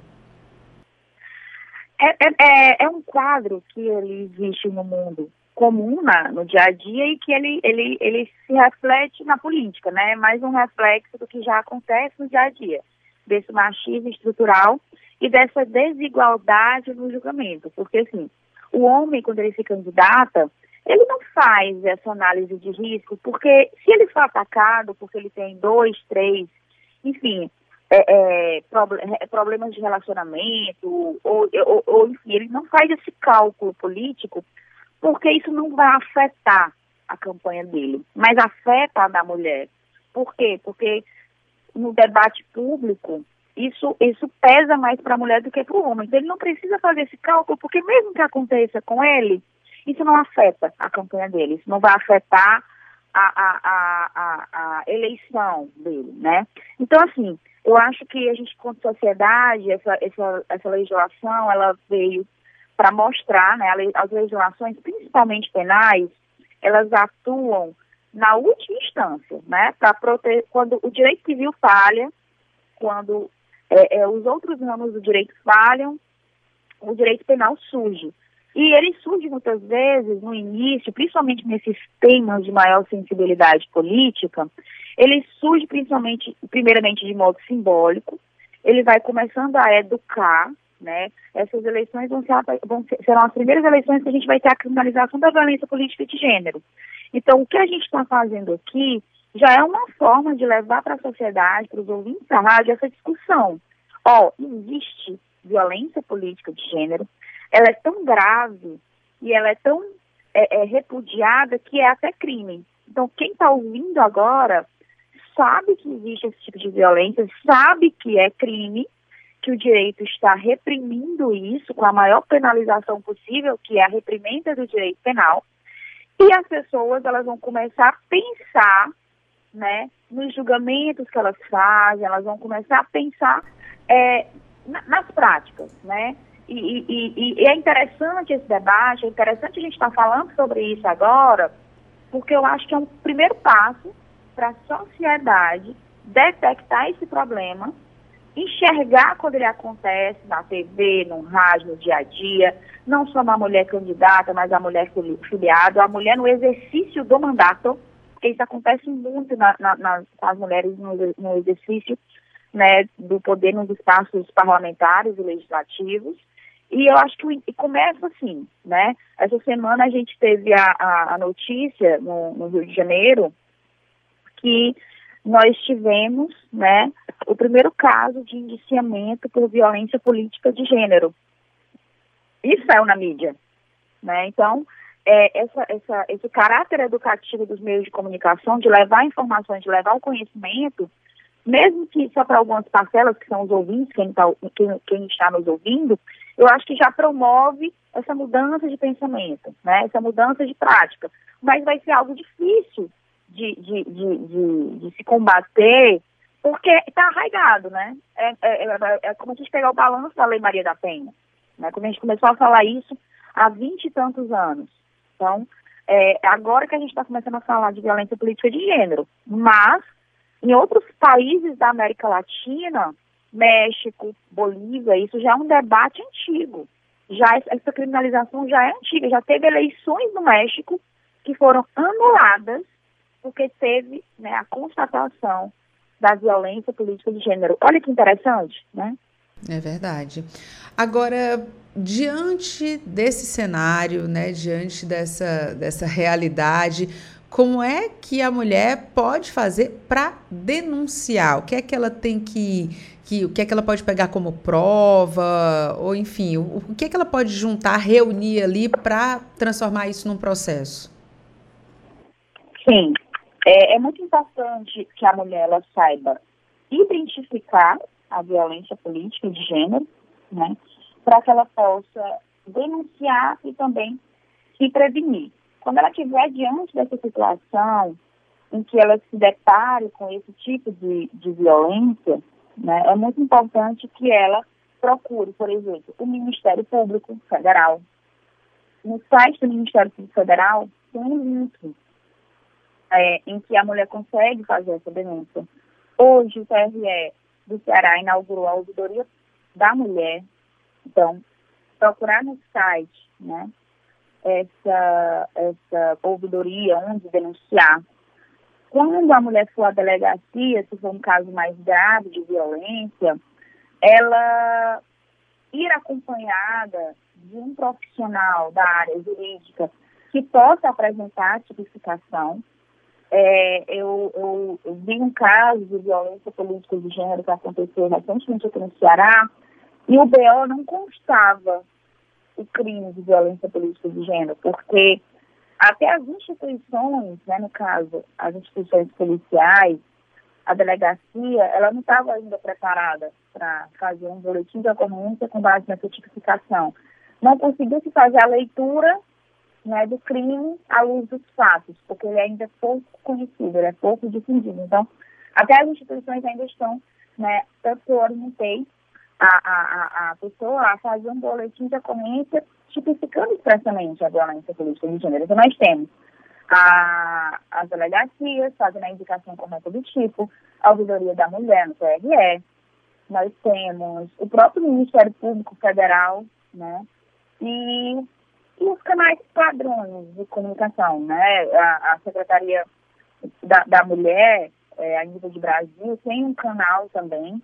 É, é, é, é um quadro que ele existe no mundo comum na, no dia a dia e que ele, ele, ele se reflete na política, né? É mais um reflexo do que já acontece no dia a dia, desse machismo estrutural e dessa desigualdade no julgamento. Porque, assim, o homem, quando ele se candidata, ele não faz essa análise de risco, porque se ele for atacado, porque ele tem dois, três, enfim, é, é, problemas de relacionamento, ou, ou, ou, enfim, ele não faz esse cálculo político porque isso não vai afetar a campanha dele, mas afeta a da mulher. Por quê? Porque no debate público, isso, isso pesa mais para a mulher do que para o homem. Então, ele não precisa fazer esse cálculo, porque mesmo que aconteça com ele, isso não afeta a campanha dele, isso não vai afetar a, a, a, a, a eleição dele, né? Então, assim, eu acho que a gente, como sociedade, essa, essa, essa legislação, ela veio para mostrar, né, as legislações, principalmente penais, elas atuam na última instância, né, para proteger quando o direito civil falha, quando é, é, os outros ramos do direito falham, o direito penal surge. E ele surge muitas vezes no início, principalmente nesses temas de maior sensibilidade política, ele surge principalmente, primeiramente de modo simbólico, ele vai começando a educar, né? Essas eleições vão ser, vão ser, serão as primeiras eleições que a gente vai ter a criminalização da violência política de gênero. Então, o que a gente está fazendo aqui já é uma forma de levar para a sociedade, para os ouvintes da rádio, essa discussão. Ó, oh, existe violência política de gênero, ela é tão grave e ela é tão é, é, repudiada que é até crime. Então, quem está ouvindo agora sabe que existe esse tipo de violência, sabe que é crime, que o direito está reprimindo isso com a maior penalização possível, que é a reprimenda do direito penal, e as pessoas elas vão começar a pensar, né, nos julgamentos que elas fazem, elas vão começar a pensar é, nas práticas, né? E, e, e, é interessante esse debate, é interessante a gente estar tá falando sobre isso agora, porque eu acho que é um primeiro passo para a sociedade detectar esse problema, enxergar quando ele acontece na TV, no rádio, no dia a dia, não só na mulher candidata, mas a mulher filiada, a mulher no exercício do mandato, porque isso acontece muito na, na, nas, mulheres no, no exercício né, do poder nos espaços parlamentares e legislativos, e eu acho que começa assim, né? Essa semana a gente teve a, a, a notícia no, no, Rio de Janeiro que nós tivemos, né, o primeiro caso de indiciamento por violência política de gênero. Isso saiu na mídia, né? Então, é, essa, essa, esse caráter educativo dos meios de comunicação, de levar informações, de levar o conhecimento, mesmo que só para algumas parcelas, que são os ouvintes, quem, tá, quem, quem está nos ouvindo, eu acho que já promove essa mudança de pensamento, né? essa mudança de prática. Mas vai ser algo difícil de, de, de, de, se combater, porque está arraigado, né? É, é, é, é, como a gente pegar o balanço da Lei Maria da Penha, né? Como a gente começou a falar isso há vinte e tantos anos. Então, é, agora que a gente está começando a falar de violência política de gênero, mas em outros países da América Latina, México, Bolívia, isso já é um debate antigo. Já essa criminalização já é antiga, já teve eleições no México que foram anuladas porque teve né, a constatação da violência política de gênero. Olha que interessante, né? É verdade. Agora, diante desse cenário, né, diante dessa, dessa realidade, como é que a mulher pode fazer para denunciar? O que é que ela tem que, que, o que é que ela pode pegar como prova, ou enfim, o, o que é que ela pode juntar, reunir ali para transformar isso num processo? Sim, é, é, muito importante que a mulher ela saiba identificar a violência política de gênero, né, para que ela possa denunciar e também se prevenir. Quando ela estiver diante dessa situação em que ela se depare com esse tipo de, de violência, né, é muito importante que ela procure, por exemplo, o Ministério Público Federal. No site do Ministério Público Federal tem um link é, em que a mulher consegue fazer essa denúncia. Hoje o TRE do Ceará inaugurou a ouvidoria da mulher. Então, procurar no site, né, essa, essa ouvidoria, onde denunciar. Quando a mulher for à delegacia, se for um caso mais grave de violência, ela ir acompanhada de um profissional da área jurídica que possa apresentar a tipificação. É, eu, eu, vi um caso de violência política de gênero que aconteceu recentemente aqui no Ceará, e o BO não constava o crime de violência política de gênero, porque até as instituições, né, no caso, as instituições policiais, a delegacia, ela não estava ainda preparada para fazer um boletim de ocorrência com base nessa tipificação. Não conseguiu se fazer a leitura né, do crime à luz dos fatos, porque ele ainda é pouco conhecido, ele é pouco difundido. Então, até as instituições ainda estão, né, tanto eu orientei a, a, a pessoa a fazer um boletim de ocorrência tipificando expressamente a violência política de gênero. Então, nós temos a, as delegacias fazendo a indicação correta do tipo, a ouvidoria da mulher no TRE, nós temos o próprio Ministério Público Federal, né? E, e os canais padrões de comunicação, né? A, a Secretaria da, da Mulher, é, a nível de Brasil, tem um canal também.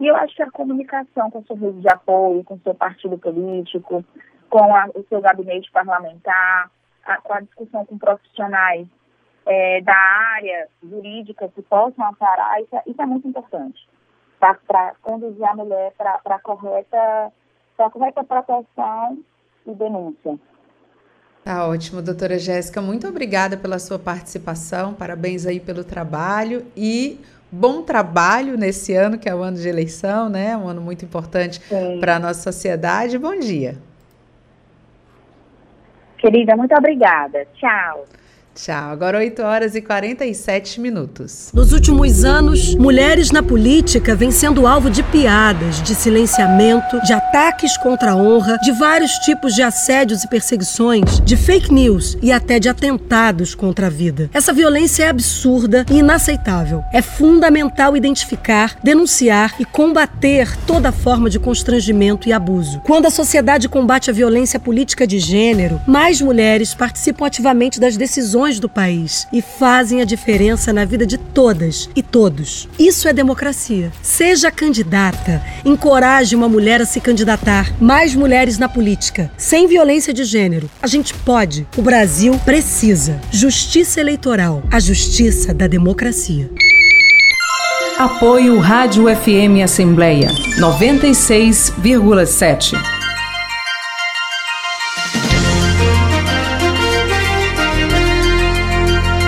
E eu acho que a comunicação com o seu rede de apoio, com o seu partido político, com a, o seu gabinete parlamentar, a, com a discussão com profissionais é, da área jurídica que possam amparar, isso, é, isso é muito importante para conduzir a mulher para a correta, correta proteção e denúncia. Tá ótimo, doutora Jéssica. Muito obrigada pela sua participação. Parabéns aí pelo trabalho e bom trabalho nesse ano, que é o ano de eleição, né? Um ano muito importante para a nossa sociedade. Bom dia. Querida, muito obrigada. Tchau. Tchau. Agora 8 horas e 47 minutos. Nos últimos anos, mulheres na política vêm sendo alvo de piadas, de silenciamento, de ataques contra a honra, de vários tipos de assédios e perseguições, de fake news e até de atentados contra a vida. Essa violência é absurda e inaceitável. É fundamental identificar, denunciar e combater toda forma de constrangimento e abuso. Quando a sociedade combate a violência política de gênero, mais mulheres participam ativamente das decisões do país e fazem a diferença na vida de todas e todos. Isso é democracia. Seja candidata, encoraje uma mulher a se candidatar. Mais mulheres na política, sem violência de gênero. A gente pode. O Brasil precisa. Justiça eleitoral, a justiça da democracia. Apoio Rádio FM Assembleia 96,7.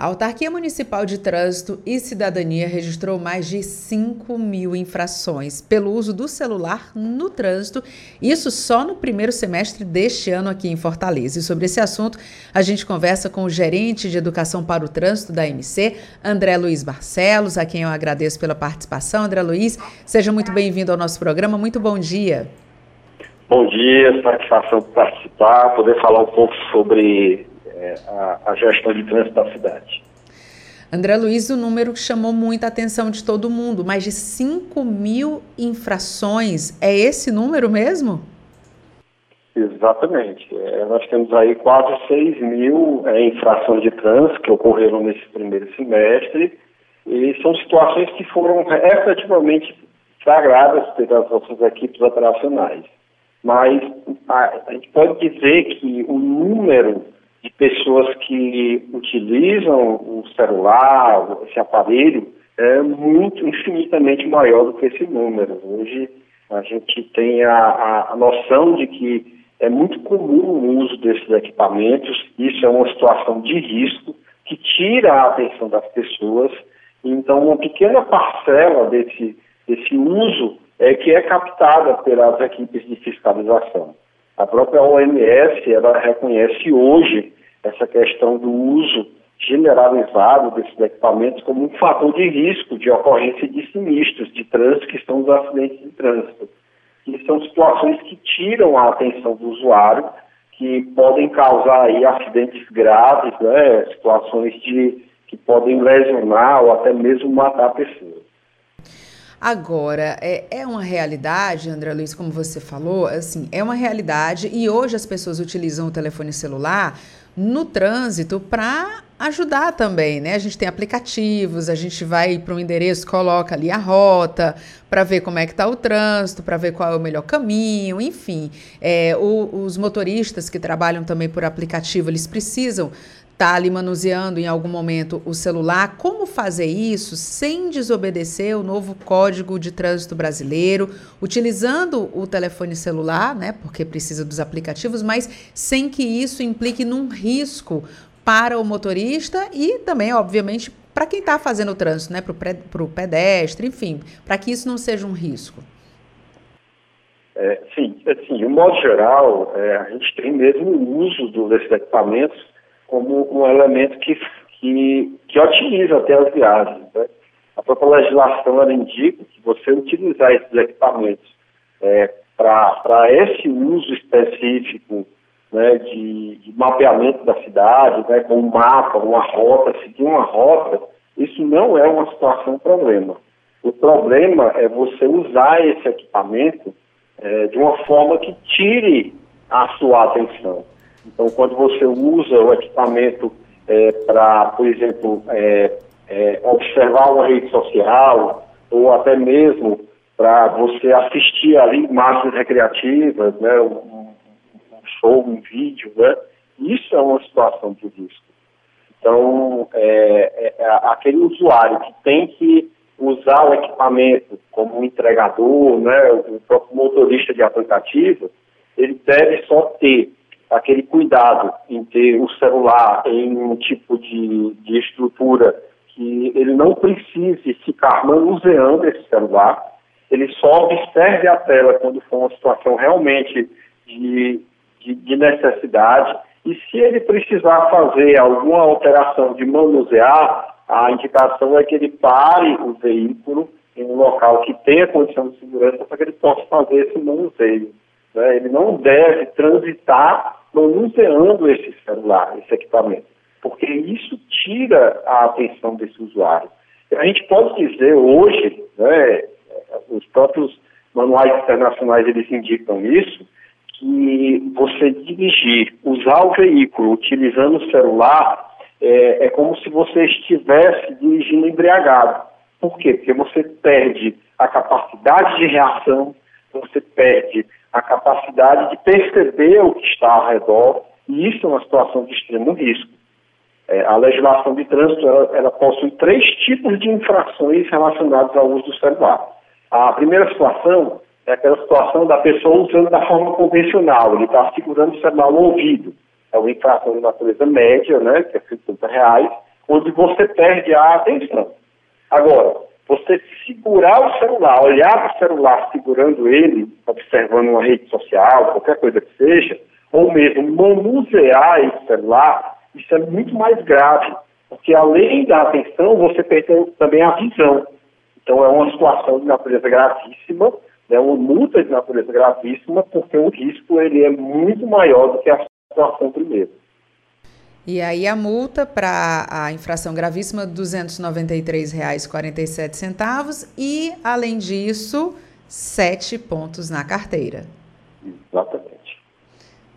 A Autarquia Municipal de Trânsito e Cidadania registrou mais de 5 mil infrações pelo uso do celular no trânsito, isso só no primeiro semestre deste ano aqui em Fortaleza. E sobre esse assunto, a gente conversa com o gerente de Educação para o Trânsito da MC, André Luiz Barcelos, a quem eu agradeço pela participação. André Luiz, seja muito bem-vindo ao nosso programa. Muito bom dia. Bom dia, satisfação participar, poder falar um pouco sobre é, a, a, gestão de trânsito da cidade. André Luiz, o número chamou muita atenção de todo mundo, mais de 5 mil infrações. É esse número mesmo? Exatamente. É, nós temos aí quase 6 mil é, infrações de trânsito que ocorreram nesse primeiro semestre e são situações que foram efetivamente flagradas pelas nossas equipes operacionais. Mas a, a gente pode dizer que o número de pessoas que utilizam o celular, esse aparelho, é muito, infinitamente maior do que esse número. Hoje a gente tem a, a, a noção de que é muito comum o uso desses equipamentos, isso é uma situação de risco que tira a atenção das pessoas, então uma pequena parcela desse, desse uso é que é captada pelas equipes de fiscalização. A própria OMS ela reconhece hoje essa questão do uso generalizado desses equipamentos como um fator de risco de ocorrência de sinistros de trânsito, que são os acidentes de trânsito. São situações que tiram a atenção do usuário, que podem causar aí acidentes graves, né, situações de que podem lesionar ou até mesmo matar a pessoa. Agora, é, é uma realidade, André Luiz, como você falou, assim, é uma realidade e hoje as pessoas utilizam o telefone celular no trânsito para ajudar também, né? A gente tem aplicativos, a gente vai para um endereço, coloca ali a rota para ver como é que está o trânsito, para ver qual é o melhor caminho, enfim. É, o, os motoristas que trabalham também por aplicativo, eles precisam está ali manuseando em algum momento o celular, como fazer isso sem desobedecer o novo Código de Trânsito Brasileiro, utilizando o telefone celular, né, porque precisa dos aplicativos, mas sem que isso implique num risco para o motorista e também, obviamente, para quem está fazendo o trânsito, né, para o pedestre, enfim, para que isso não seja um risco. É, sim, assim, de modo geral, é, a gente tem mesmo o uso desses equipamentos como um elemento que, que, que otimiza até as viagens. Né? A própria legislação ela indica que você utilizar esses equipamentos é, para esse uso específico né, de, de, mapeamento da cidade, né, com um mapa, uma rota, seguir uma rota, isso não é uma situação problema. O problema é você usar esse equipamento é, de uma forma que tire a sua atenção. Então, quando você usa o equipamento é, para, por exemplo, é, é, observar uma rede social ou até mesmo para você assistir ali imagens recreativas, né, um, um, show, um vídeo, né, isso é uma situação de risco. Então, é, é, é aquele usuário que tem que usar o equipamento como entregador, né, o próprio motorista de aplicativo, ele deve só ter aquele cuidado em ter o celular em um tipo de, de estrutura que ele não precise ficar manuseando esse celular, ele só observe a tela quando for uma situação realmente de, de, de necessidade e se ele precisar fazer alguma alteração de manusear, a indicação é que ele pare o veículo em um local que tenha condição de segurança para que ele possa fazer esse manuseio. Né? Ele não deve transitar manuseando esse celular, esse equipamento, porque isso tira a atenção desse usuário. A gente pode dizer hoje, né, os próprios manuais internacionais eles indicam isso, que você dirigir, usar o veículo utilizando o celular é, é como se você estivesse dirigindo embriagado. Por quê? Porque você perde a capacidade de reação, você perde a capacidade de perceber o que está ao redor, e isso é uma situação de extremo risco. É, a legislação de trânsito ela, ela, possui três tipos de infrações relacionadas ao uso do celular. A primeira situação é aquela situação da pessoa usando da forma convencional, ele está segurando o celular no ouvido. É uma infração de natureza média, né, que é 50 reais, onde você perde a atenção. Agora, você segurar o celular, olhar para o celular segurando ele, observando uma rede social, qualquer coisa que seja, ou mesmo manusear esse celular, isso é muito mais grave, porque além da atenção, você perde também a visão. Então é uma situação de natureza gravíssima, é né, uma multa de natureza gravíssima, porque o risco ele é muito maior do que a situação primeira. E aí a multa para a infração gravíssima, R$ 293,47 e, além disso, sete pontos na carteira. Exatamente.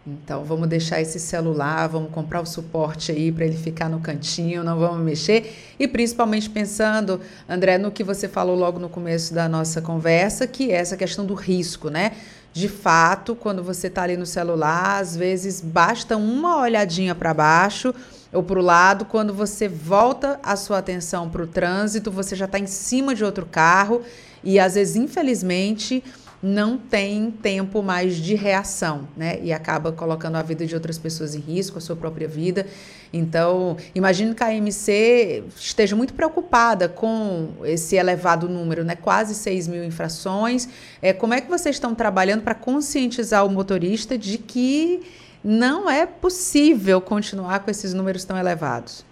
Então vamos deixar esse celular, vamos comprar o suporte aí para ele ficar no cantinho, não vamos mexer. E principalmente pensando, André, no que você falou logo no começo da nossa conversa, que é essa questão do risco, né? De fato, quando você está ali no celular, às vezes basta uma olhadinha para baixo ou para o lado, quando você volta a sua atenção para o trânsito, você já está em cima de outro carro e às vezes, infelizmente, não tem tempo mais de reação, né? E acaba colocando a vida de outras pessoas em risco, a sua própria vida. Então, imagino que a AMC esteja muito preocupada com esse elevado número, né? Quase 6 mil infrações. É, como é que vocês estão trabalhando para conscientizar o motorista de que não é possível continuar com esses números tão elevados?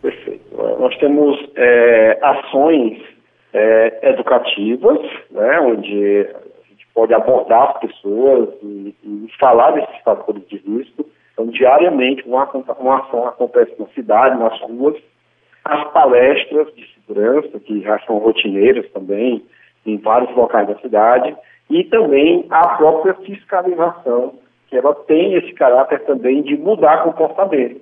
Perfeito. Nós temos é, ações é, educativas, né, onde a gente pode abordar as pessoas e, e falar desses fatores de risco. Então, diariamente, uma, uma ação acontece na cidade, nas ruas, as palestras de segurança, que já são rotineiras também, em vários locais da cidade, e também a própria fiscalização, que ela tem esse caráter também de mudar comportamento.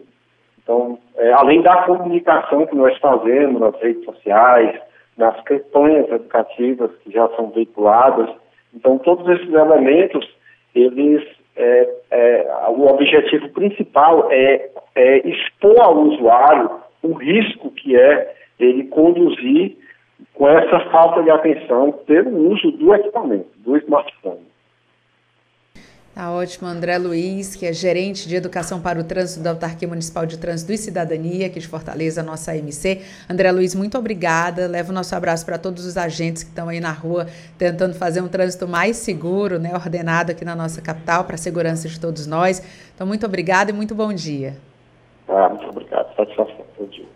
Então, é, além da comunicação que nós fazemos nas redes sociais, nas campanhas educativas que já são veiculadas, então todos esses elementos, eles, é, é, o objetivo principal é, é expor ao usuário o risco que é ele conduzir com essa falta de atenção pelo uso do equipamento, do smartphone. Tá ótimo, André Luiz, que é gerente de educação para o trânsito da Autarquia Municipal de Trânsito e Cidadania, aqui de Fortaleza, nossa AMC. André Luiz, muito obrigada. Leva o nosso abraço para todos os agentes que estão aí na rua tentando fazer um trânsito mais seguro, né, ordenado aqui na nossa capital, para a segurança de todos nós. Então, muito obrigada e muito bom dia. Ah, muito obrigado. Satisfação. Bom dia.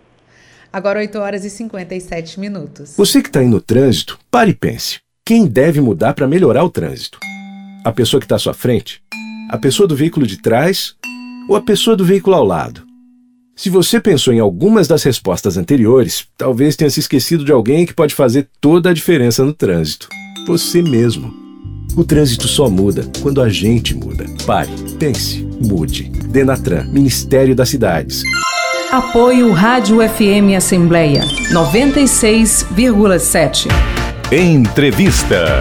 Agora 8 horas e 57 minutos. Você que está aí no trânsito, pare e pense. Quem deve mudar para melhorar o trânsito? A pessoa que está à sua frente? A pessoa do veículo de trás? Ou a pessoa do veículo ao lado? Se você pensou em algumas das respostas anteriores, talvez tenha se esquecido de alguém que pode fazer toda a diferença no trânsito. Você mesmo. O trânsito só muda quando a gente muda. Pare, pense, mude. Denatran, Ministério das Cidades. Apoio Rádio FM Assembleia 96,7. Entrevista.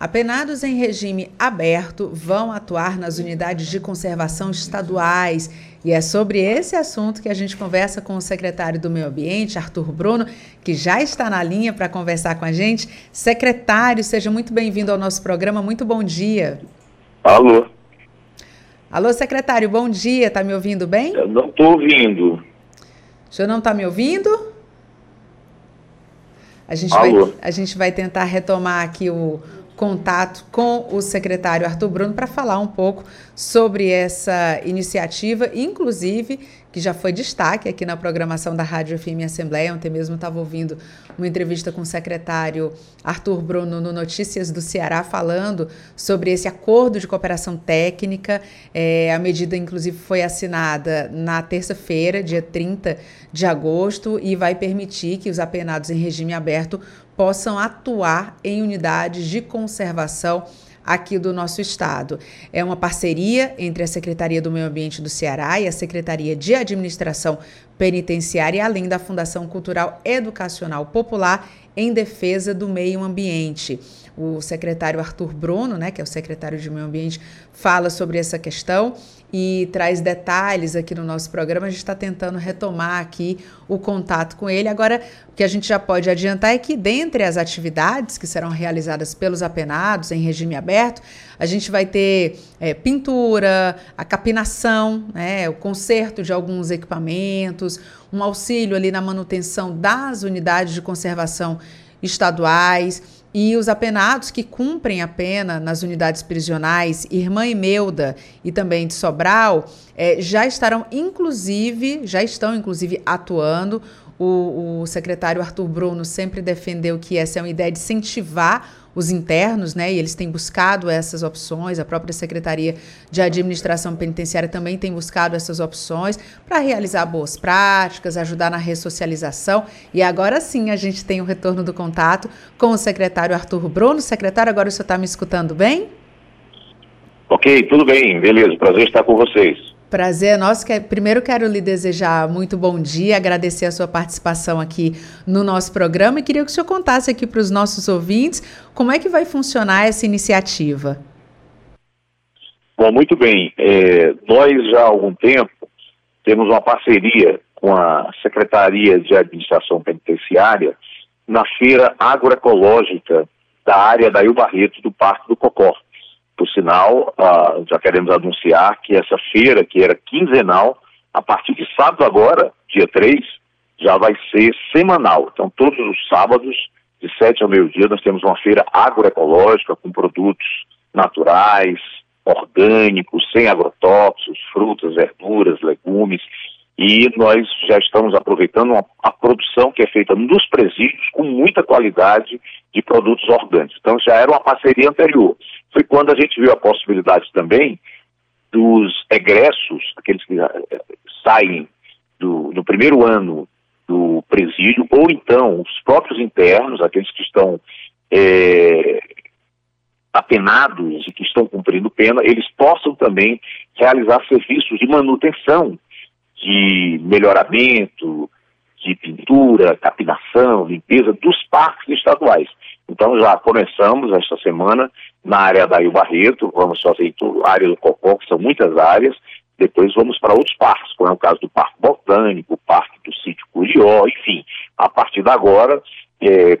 Apenados em regime aberto vão atuar nas unidades de conservação estaduais. E é sobre esse assunto que a gente conversa com o secretário do Meio Ambiente, Arthur Bruno, que já está na linha para conversar com a gente. Secretário, seja muito bem-vindo ao nosso programa. Muito bom dia. Alô. Alô, secretário, bom dia. Está me ouvindo bem? Eu não estou ouvindo. O senhor não está me ouvindo? A gente, vai, a gente vai tentar retomar aqui o, contato com o secretário Arthur Bruno para falar um pouco sobre essa iniciativa, inclusive que já foi destaque aqui na programação da Rádio FM Assembleia. Ontem mesmo estava ouvindo uma entrevista com o secretário Arthur Bruno no Notícias do Ceará, falando sobre esse acordo de cooperação técnica. É, a medida, inclusive, foi assinada na terça-feira, dia 30 de agosto, e vai permitir que os apenados em regime aberto possam atuar em unidades de conservação aqui do nosso estado. É uma parceria entre a Secretaria do Meio Ambiente do Ceará e a Secretaria de Administração Penitenciária, além da Fundação Cultural Educacional Popular em defesa do meio ambiente. O secretário Arthur Bruno, né, que é o secretário de Meio Ambiente, fala sobre essa questão e traz detalhes aqui no nosso programa. A gente está tentando retomar aqui o contato com ele. Agora, o que a gente já pode adiantar é que, dentre as atividades que serão realizadas pelos apenados em regime aberto, a gente vai ter é, pintura, a capinação, né, o conserto de alguns equipamentos, um auxílio ali na manutenção das unidades de conservação estaduais e os apenados que cumprem a pena nas unidades prisionais, Irmã Imelda e também de Sobral, é, já estarão inclusive, já estão inclusive atuando. O, o secretário Arthur Bruno sempre defendeu que essa é uma ideia de incentivar os internos, né? E eles têm buscado essas opções, a própria Secretaria de Administração Penitenciária também tem buscado essas opções para realizar boas práticas, ajudar na ressocialização. E agora sim a gente tem o retorno do contato com o secretário Arthur Bruno. Secretário, agora o senhor está me escutando bem? Ok, tudo bem, beleza. Prazer estar com vocês. Prazer é nosso. Primeiro quero lhe desejar muito bom dia, agradecer a sua participação aqui no nosso programa e queria que o senhor contasse aqui para os nossos ouvintes como é que vai funcionar essa iniciativa. Bom, muito bem. É, nós já há algum tempo temos uma parceria com a Secretaria de Administração Penitenciária na Feira Agroecológica da área da Rio Barreto do Parque do Cocó. Por sinal, uh, já queremos anunciar que essa feira, que era quinzenal, a partir de sábado agora, dia 3, já vai ser semanal. Então, todos os sábados, de 7 ao meio-dia, nós temos uma feira agroecológica com produtos naturais, orgânicos, sem agrotóxicos, frutas, verduras, legumes. E nós já estamos aproveitando a, produção que é feita nos presídios com muita qualidade de produtos orgânicos. Então já era uma parceria anterior. Foi quando a gente viu a possibilidade também dos egressos, aqueles que eh, saem do, no primeiro ano do presídio, ou então os próprios internos, aqueles que estão é, apenados e que estão cumprindo pena, eles possam também realizar serviços de manutenção de melhoramento, de pintura, capinação, limpeza dos parques estaduais. Então já começamos esta semana na área da Rio Barreto, vamos fazer a área do Cocó, que são muitas áreas, depois vamos para outros parques, como é o caso do Parque Botânico, o Parque do Sítio Curió, enfim. A partir de agora, é,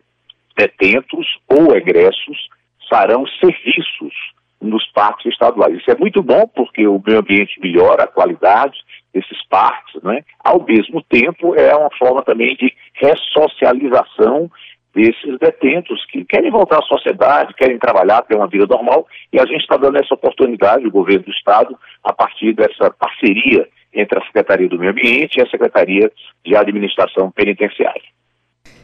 detentos ou egressos farão serviços nos parques estaduais. Isso é muito bom porque o meio ambiente melhora a qualidade desses parques, né? Ao mesmo tempo, é uma forma também de ressocialização desses detentos que querem voltar à sociedade, querem trabalhar, ter uma vida normal, e a gente está dando essa oportunidade, o governo do Estado, a partir dessa parceria entre a Secretaria do Meio Ambiente e a Secretaria de Administração Penitenciária.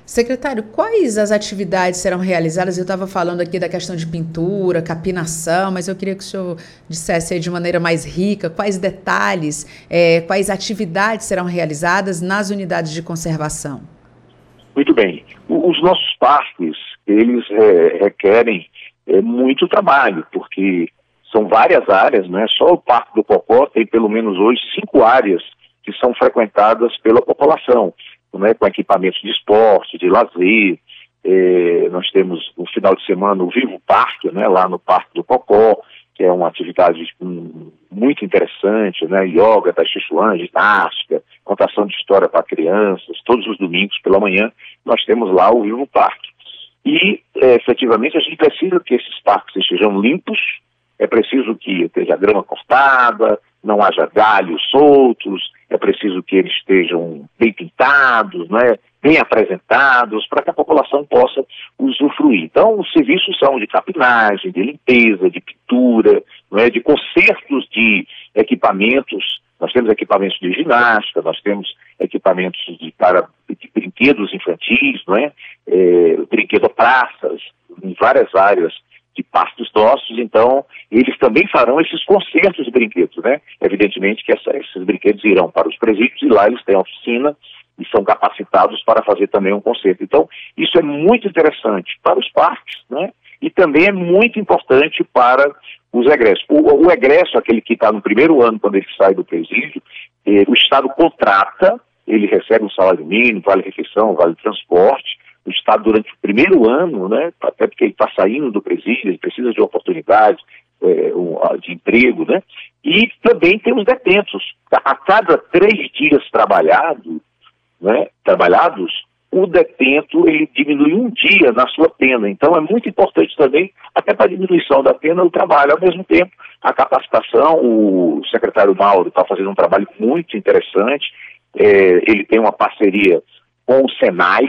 Secretário, quais as atividades serão realizadas? Eu estava falando aqui da questão de pintura, capinação, mas eu queria que o senhor dissesse de maneira mais rica quais detalhes, é, quais atividades serão realizadas nas unidades de conservação. Muito bem. Os nossos parques, eles é, requerem é, muito trabalho, porque são várias áreas, né? Só o Parque do Cocó tem pelo menos hoje cinco áreas que são frequentadas pela população né, com equipamentos de esporte, de lazer. É, nós temos no final de semana o Vivo Parque, né, lá no Parque do Cocó, que é uma atividade um, muito interessante, né, yoga, tai ginástica, contação de história para crianças, todos os domingos pela manhã nós temos lá o Vivo Parque. E, é, efetivamente, a gente precisa que esses parques estejam limpos, é preciso que esteja grama cortada, não haja galhos soltos, é preciso que eles estejam bem pintados, né, bem apresentados, para que a população possa usufruir. Então, os serviços são de capinagem, de limpeza, de pintura, é, de consertos de equipamentos. Nós temos equipamentos de ginástica, nós temos equipamentos de, para de brinquedos infantis, não é? é brinquedo praças, em várias áreas de pastos nossos, então eles também farão esses concertos de brinquedos, né? Evidentemente que essa, esses brinquedos irão para os presídios e lá eles têm oficina e são capacitados para fazer também um concerto. Então, isso é muito interessante para os parques, né? E também é muito importante para os egressos. O, o egresso, aquele que está no primeiro ano, quando ele sai do presídio, eh, o Estado contrata, ele recebe um salário mínimo, vale refeição, vale transporte, o Estado durante o primeiro ano, né, até porque ele está saindo do presídio, ele precisa de oportunidade é, de emprego, né, e também tem os detentos. A cada três dias trabalhado, né, trabalhados, o detento ele diminui um dia na sua pena. Então é muito importante também, até para a diminuição da pena, o trabalho. Ao mesmo tempo, a capacitação, o secretário Mauro está fazendo um trabalho muito interessante. É, ele tem uma parceria com o Senai,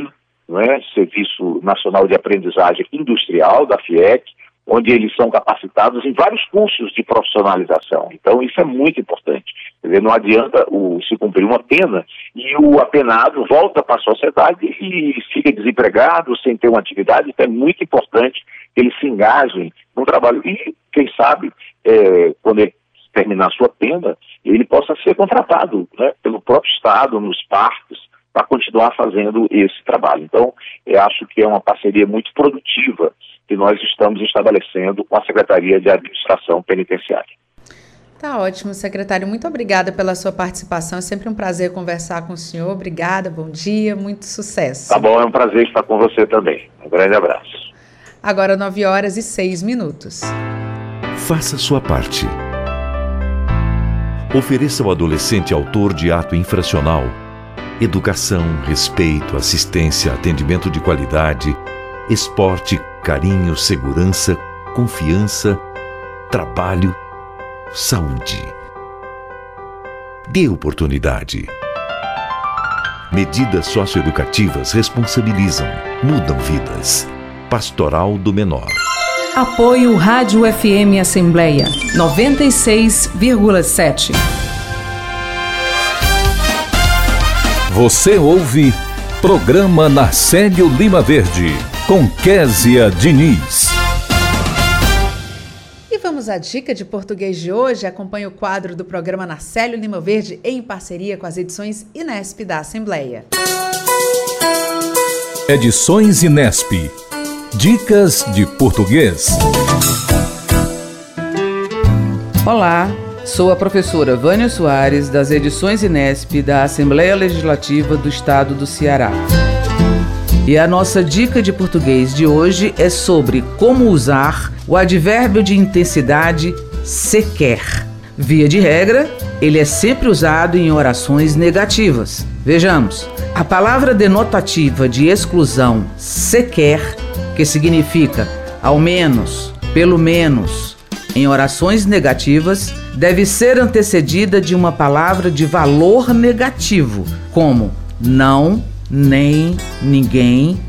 é? Serviço Nacional de Aprendizagem Industrial, da FIEC, onde eles são capacitados em vários cursos de profissionalização. Então, isso é muito importante. Quer dizer, não adianta o, se cumprir uma pena e o apenado volta para a sociedade e fica desempregado, sem ter uma atividade. Então, é muito importante que eles se engajem no trabalho. E, quem sabe, é, quando ele terminar sua pena, ele possa ser contratado né, pelo próprio Estado, nos parques, para continuar fazendo esse trabalho. Então, eu acho que é uma parceria muito produtiva que nós estamos estabelecendo com a Secretaria de Administração Penitenciária. Tá ótimo, secretário. Muito obrigada pela sua participação. É sempre um prazer conversar com o senhor. Obrigada, bom dia, muito sucesso. Tá bom, é um prazer estar com você também. Um grande abraço. Agora, 9 horas e 6 minutos. Faça sua parte. Ofereça ao adolescente autor de ato infracional educação, respeito, assistência, atendimento de qualidade, esporte, carinho, segurança, confiança, trabalho, saúde. Dê oportunidade. Medidas socioeducativas responsabilizam, mudam vidas. Pastoral do Menor. Apoio Rádio FM Assembleia 96,7. Você ouve Programa Narcélio Lima Verde, com Késia Diniz. E vamos à dica de português de hoje. Acompanhe o quadro do programa Narcélio Lima Verde em parceria com as edições Inesp da Assembleia. Edições Inesp. Dicas de português. Olá, Sou a professora Vânia Soares, das edições Inesp da Assembleia Legislativa do Estado do Ceará. E a nossa dica de português de hoje é sobre como usar o advérbio de intensidade sequer. Via de regra, ele é sempre usado em orações negativas. Vejamos: a palavra denotativa de exclusão sequer, que significa ao menos, pelo menos, em orações negativas, deve ser antecedida de uma palavra de valor negativo, como não, nem, ninguém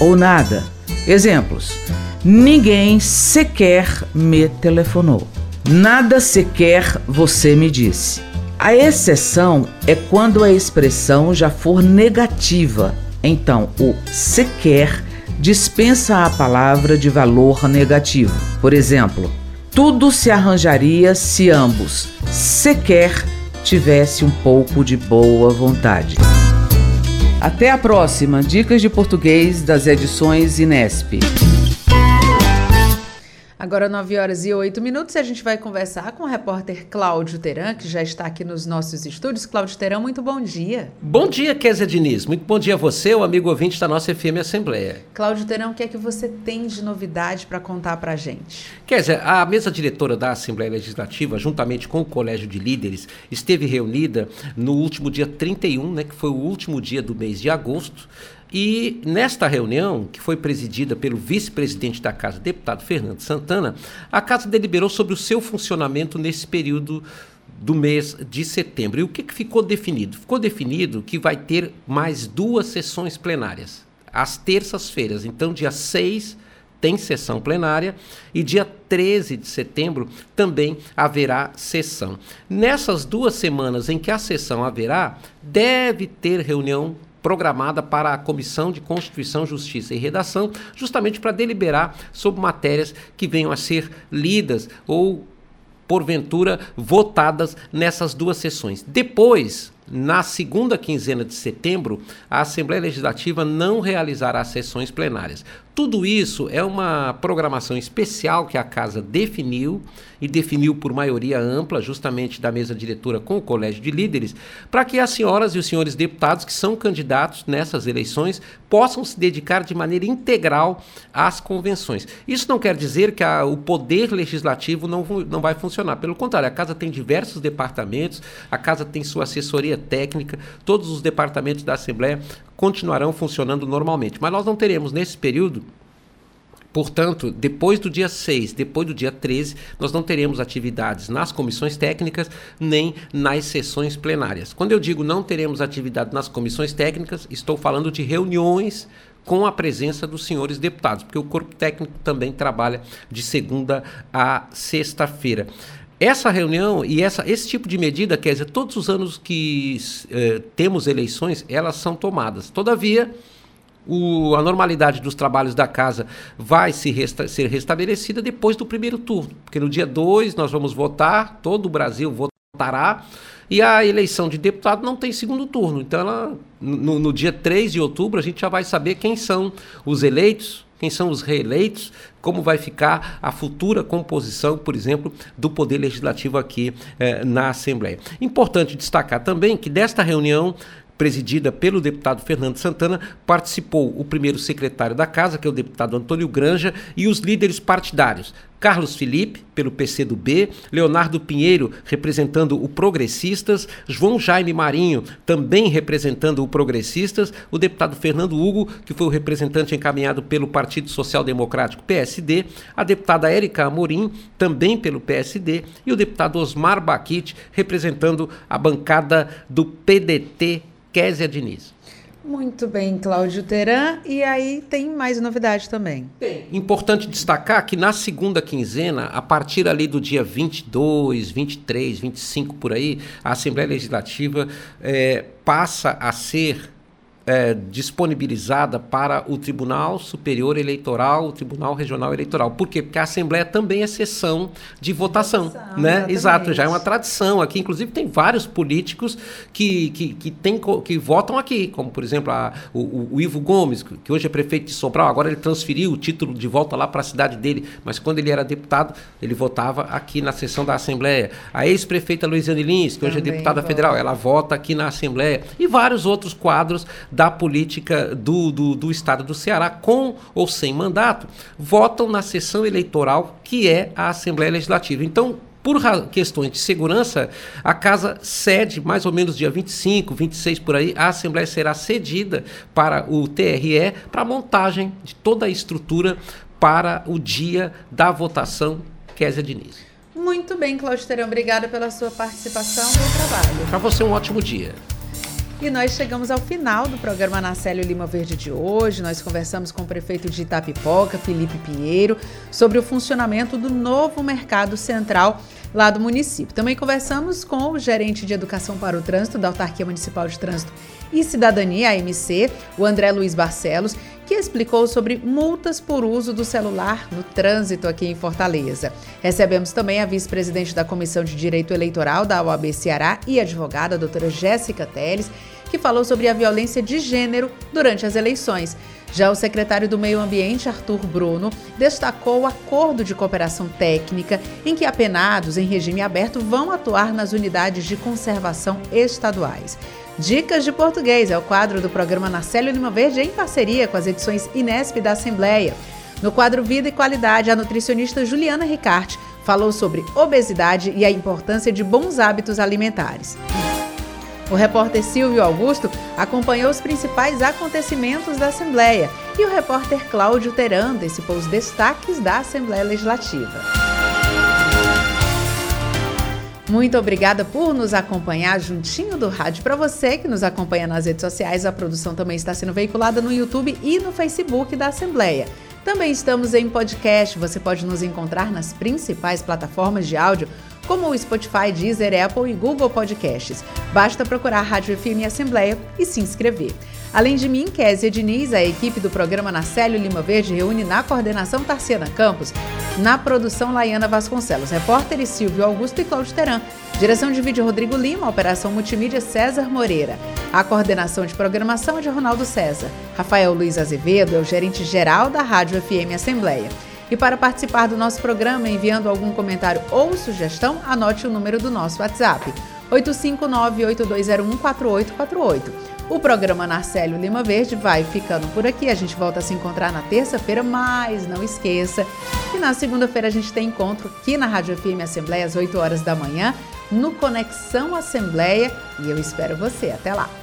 ou nada. Exemplos: Ninguém sequer me telefonou. Nada sequer você me disse. A exceção é quando a expressão já for negativa. Então, o sequer dispensa a palavra de valor negativo. Por exemplo, tudo se arranjaria se ambos sequer tivesse um pouco de boa vontade. Até a próxima Dicas de Português das edições Inesp. Agora 9 horas e 8 minutos e a gente vai conversar com o repórter Cláudio Teran, que já está aqui nos nossos estúdios. Cláudio Teran, muito bom dia. Bom dia, Kézia Diniz. Muito bom dia a você, o amigo ouvinte da nossa FM Assembleia. Cláudio Teran, o que é que você tem de novidade para contar para a gente? Kézia, a mesa diretora da Assembleia Legislativa, juntamente com o Colégio de Líderes, esteve reunida no último dia 31, né, que foi o último dia do mês de agosto, e nesta reunião, que foi presidida pelo vice-presidente da Casa, deputado Fernando Santana, a Casa deliberou sobre o seu funcionamento nesse período do mês de setembro. E o que, que ficou definido? Ficou definido que vai ter mais duas sessões plenárias, às terças-feiras. Então, dia 6 tem sessão plenária e dia 13 de setembro também haverá sessão. Nessas duas semanas em que a sessão haverá, deve ter reunião programada para a Comissão de Constituição, Justiça e Redação, justamente para deliberar sobre matérias que venham a ser lidas ou porventura votadas nessas duas sessões. Depois, na segunda quinzena de setembro, a Assembleia Legislativa não realizará sessões plenárias. Tudo isso é uma programação especial que a Casa definiu e definiu por maioria ampla, justamente da mesa diretora com o Colégio de Líderes, para que as senhoras e os senhores deputados que são candidatos nessas eleições possam se dedicar de maneira integral às convenções. Isso não quer dizer que a, o poder legislativo não, não vai funcionar. Pelo contrário, a Casa tem diversos departamentos, a Casa tem sua assessoria técnica, todos os departamentos da Assembleia continuarão funcionando normalmente. Mas nós não teremos nesse período Portanto, depois do dia 6, depois do dia 13, nós não teremos atividades nas comissões técnicas nem nas sessões plenárias. Quando eu digo não teremos atividade nas comissões técnicas, estou falando de reuniões com a presença dos senhores deputados, porque o corpo técnico também trabalha de segunda a sexta-feira. Essa reunião e essa, esse tipo de medida, quer dizer, todos os anos que eh, temos eleições, elas são tomadas. Todavia, o, a normalidade dos trabalhos da casa vai se resta, ser restabelecida depois do primeiro turno, porque no dia 2 nós vamos votar, todo o Brasil votará, e a eleição de deputado não tem segundo turno. Então, ela, no, no dia 3 de outubro, a gente já vai saber quem são os eleitos, quem são os reeleitos, como vai ficar a futura composição, por exemplo, do Poder Legislativo aqui eh, na Assembleia. Importante destacar também que desta reunião presidida pelo deputado Fernando Santana, participou o primeiro secretário da casa, que é o deputado Antônio Granja, e os líderes partidários. Carlos Felipe, pelo PCdoB, Leonardo Pinheiro, representando o Progressistas, João Jaime Marinho, também representando o Progressistas, o deputado Fernando Hugo, que foi o representante encaminhado pelo Partido Social Democrático PSD, a deputada Érica Amorim, também pelo PSD, e o deputado Osmar Baquite, representando a bancada do PDT Késia Diniz. Muito bem, Cláudio Teran. E aí tem mais novidade também. Tem. Importante destacar que na segunda quinzena, a partir ali do dia 22, 23, 25 por aí, a Assembleia Legislativa é, passa a ser é, disponibilizada para o Tribunal Superior Eleitoral, o Tribunal Regional Eleitoral. Por quê? Porque a Assembleia também é sessão de votação, votação né? Exatamente. Exato, já é uma tradição aqui. Inclusive tem vários políticos que, que, que, tem, que votam aqui, como por exemplo a, o, o, Ivo Gomes, que hoje é prefeito de Sobral, agora ele transferiu o título de volta lá para a cidade dele, mas quando ele era deputado, ele votava aqui na sessão da Assembleia. A ex-prefeita Luiziane Lins, que também hoje é deputada vota. federal, ela vota aqui na Assembleia. E vários outros quadros da política do, do, do estado do Ceará, com ou sem mandato, votam na sessão eleitoral que é a Assembleia Legislativa. Então, por questões de segurança, a casa cede, mais ou menos dia 25, 26 por aí, a Assembleia será cedida para o TRE para a montagem de toda a estrutura para o dia da votação, Kézia Diniz. Muito bem, Cláudio Terão, obrigada pela sua participação e trabalho. Para você, um ótimo dia. E nós chegamos ao final do programa Nacélio Lima Verde de hoje. Nós conversamos com o prefeito de Itapipoca, Felipe Pinheiro, sobre o funcionamento do novo mercado central lá do município. Também conversamos com o gerente de Educação para o Trânsito da Autarquia Municipal de Trânsito e Cidadania, AMC, o André Luiz Barcelos, que explicou sobre multas por uso do celular no trânsito aqui em Fortaleza. Recebemos também a vice-presidente da Comissão de Direito Eleitoral da OAB Ceará e advogada, a doutora Jéssica Teles, que falou sobre a violência de gênero durante as eleições. Já o secretário do Meio Ambiente, Arthur Bruno, destacou o acordo de cooperação técnica em que apenados em regime aberto vão atuar nas unidades de conservação estaduais. Dicas de Português é o quadro do programa Narcélio Lima Verde em parceria com as edições Inesp da Assembleia. No quadro Vida e Qualidade, a nutricionista Juliana Ricarte falou sobre obesidade e a importância de bons hábitos alimentares. O repórter Silvio Augusto acompanhou os principais acontecimentos da Assembleia e o repórter Cláudio Teran antecipou os destaques da Assembleia Legislativa. Muito obrigada por nos acompanhar juntinho do rádio. Para você que nos acompanha nas redes sociais, a produção também está sendo veiculada no YouTube e no Facebook da Assembleia. Também estamos em podcast, você pode nos encontrar nas principais plataformas de áudio como o Spotify, Deezer, Apple e Google Podcasts. Basta procurar Rádio FM Assembleia e se inscrever. Além de mim, Kézia Diniz, a equipe do programa Nacélio Lima Verde reúne na coordenação Tarciana Campos, na produção Laiana Vasconcelos, repórteres Silvio Augusto e Cláudio Teran, direção de vídeo Rodrigo Lima, operação multimídia César Moreira. A coordenação de programação é de Ronaldo César. Rafael Luiz Azevedo é o gerente geral da Rádio FM Assembleia. E para participar do nosso programa, enviando algum comentário ou sugestão, anote o número do nosso WhatsApp: 859-8201-4848. O programa Narcélio Lima Verde vai ficando por aqui. A gente volta a se encontrar na terça-feira, mas não esqueça que na segunda-feira a gente tem encontro aqui na Rádio FM Assembleia às 8 horas da manhã, no Conexão Assembleia. E eu espero você. Até lá!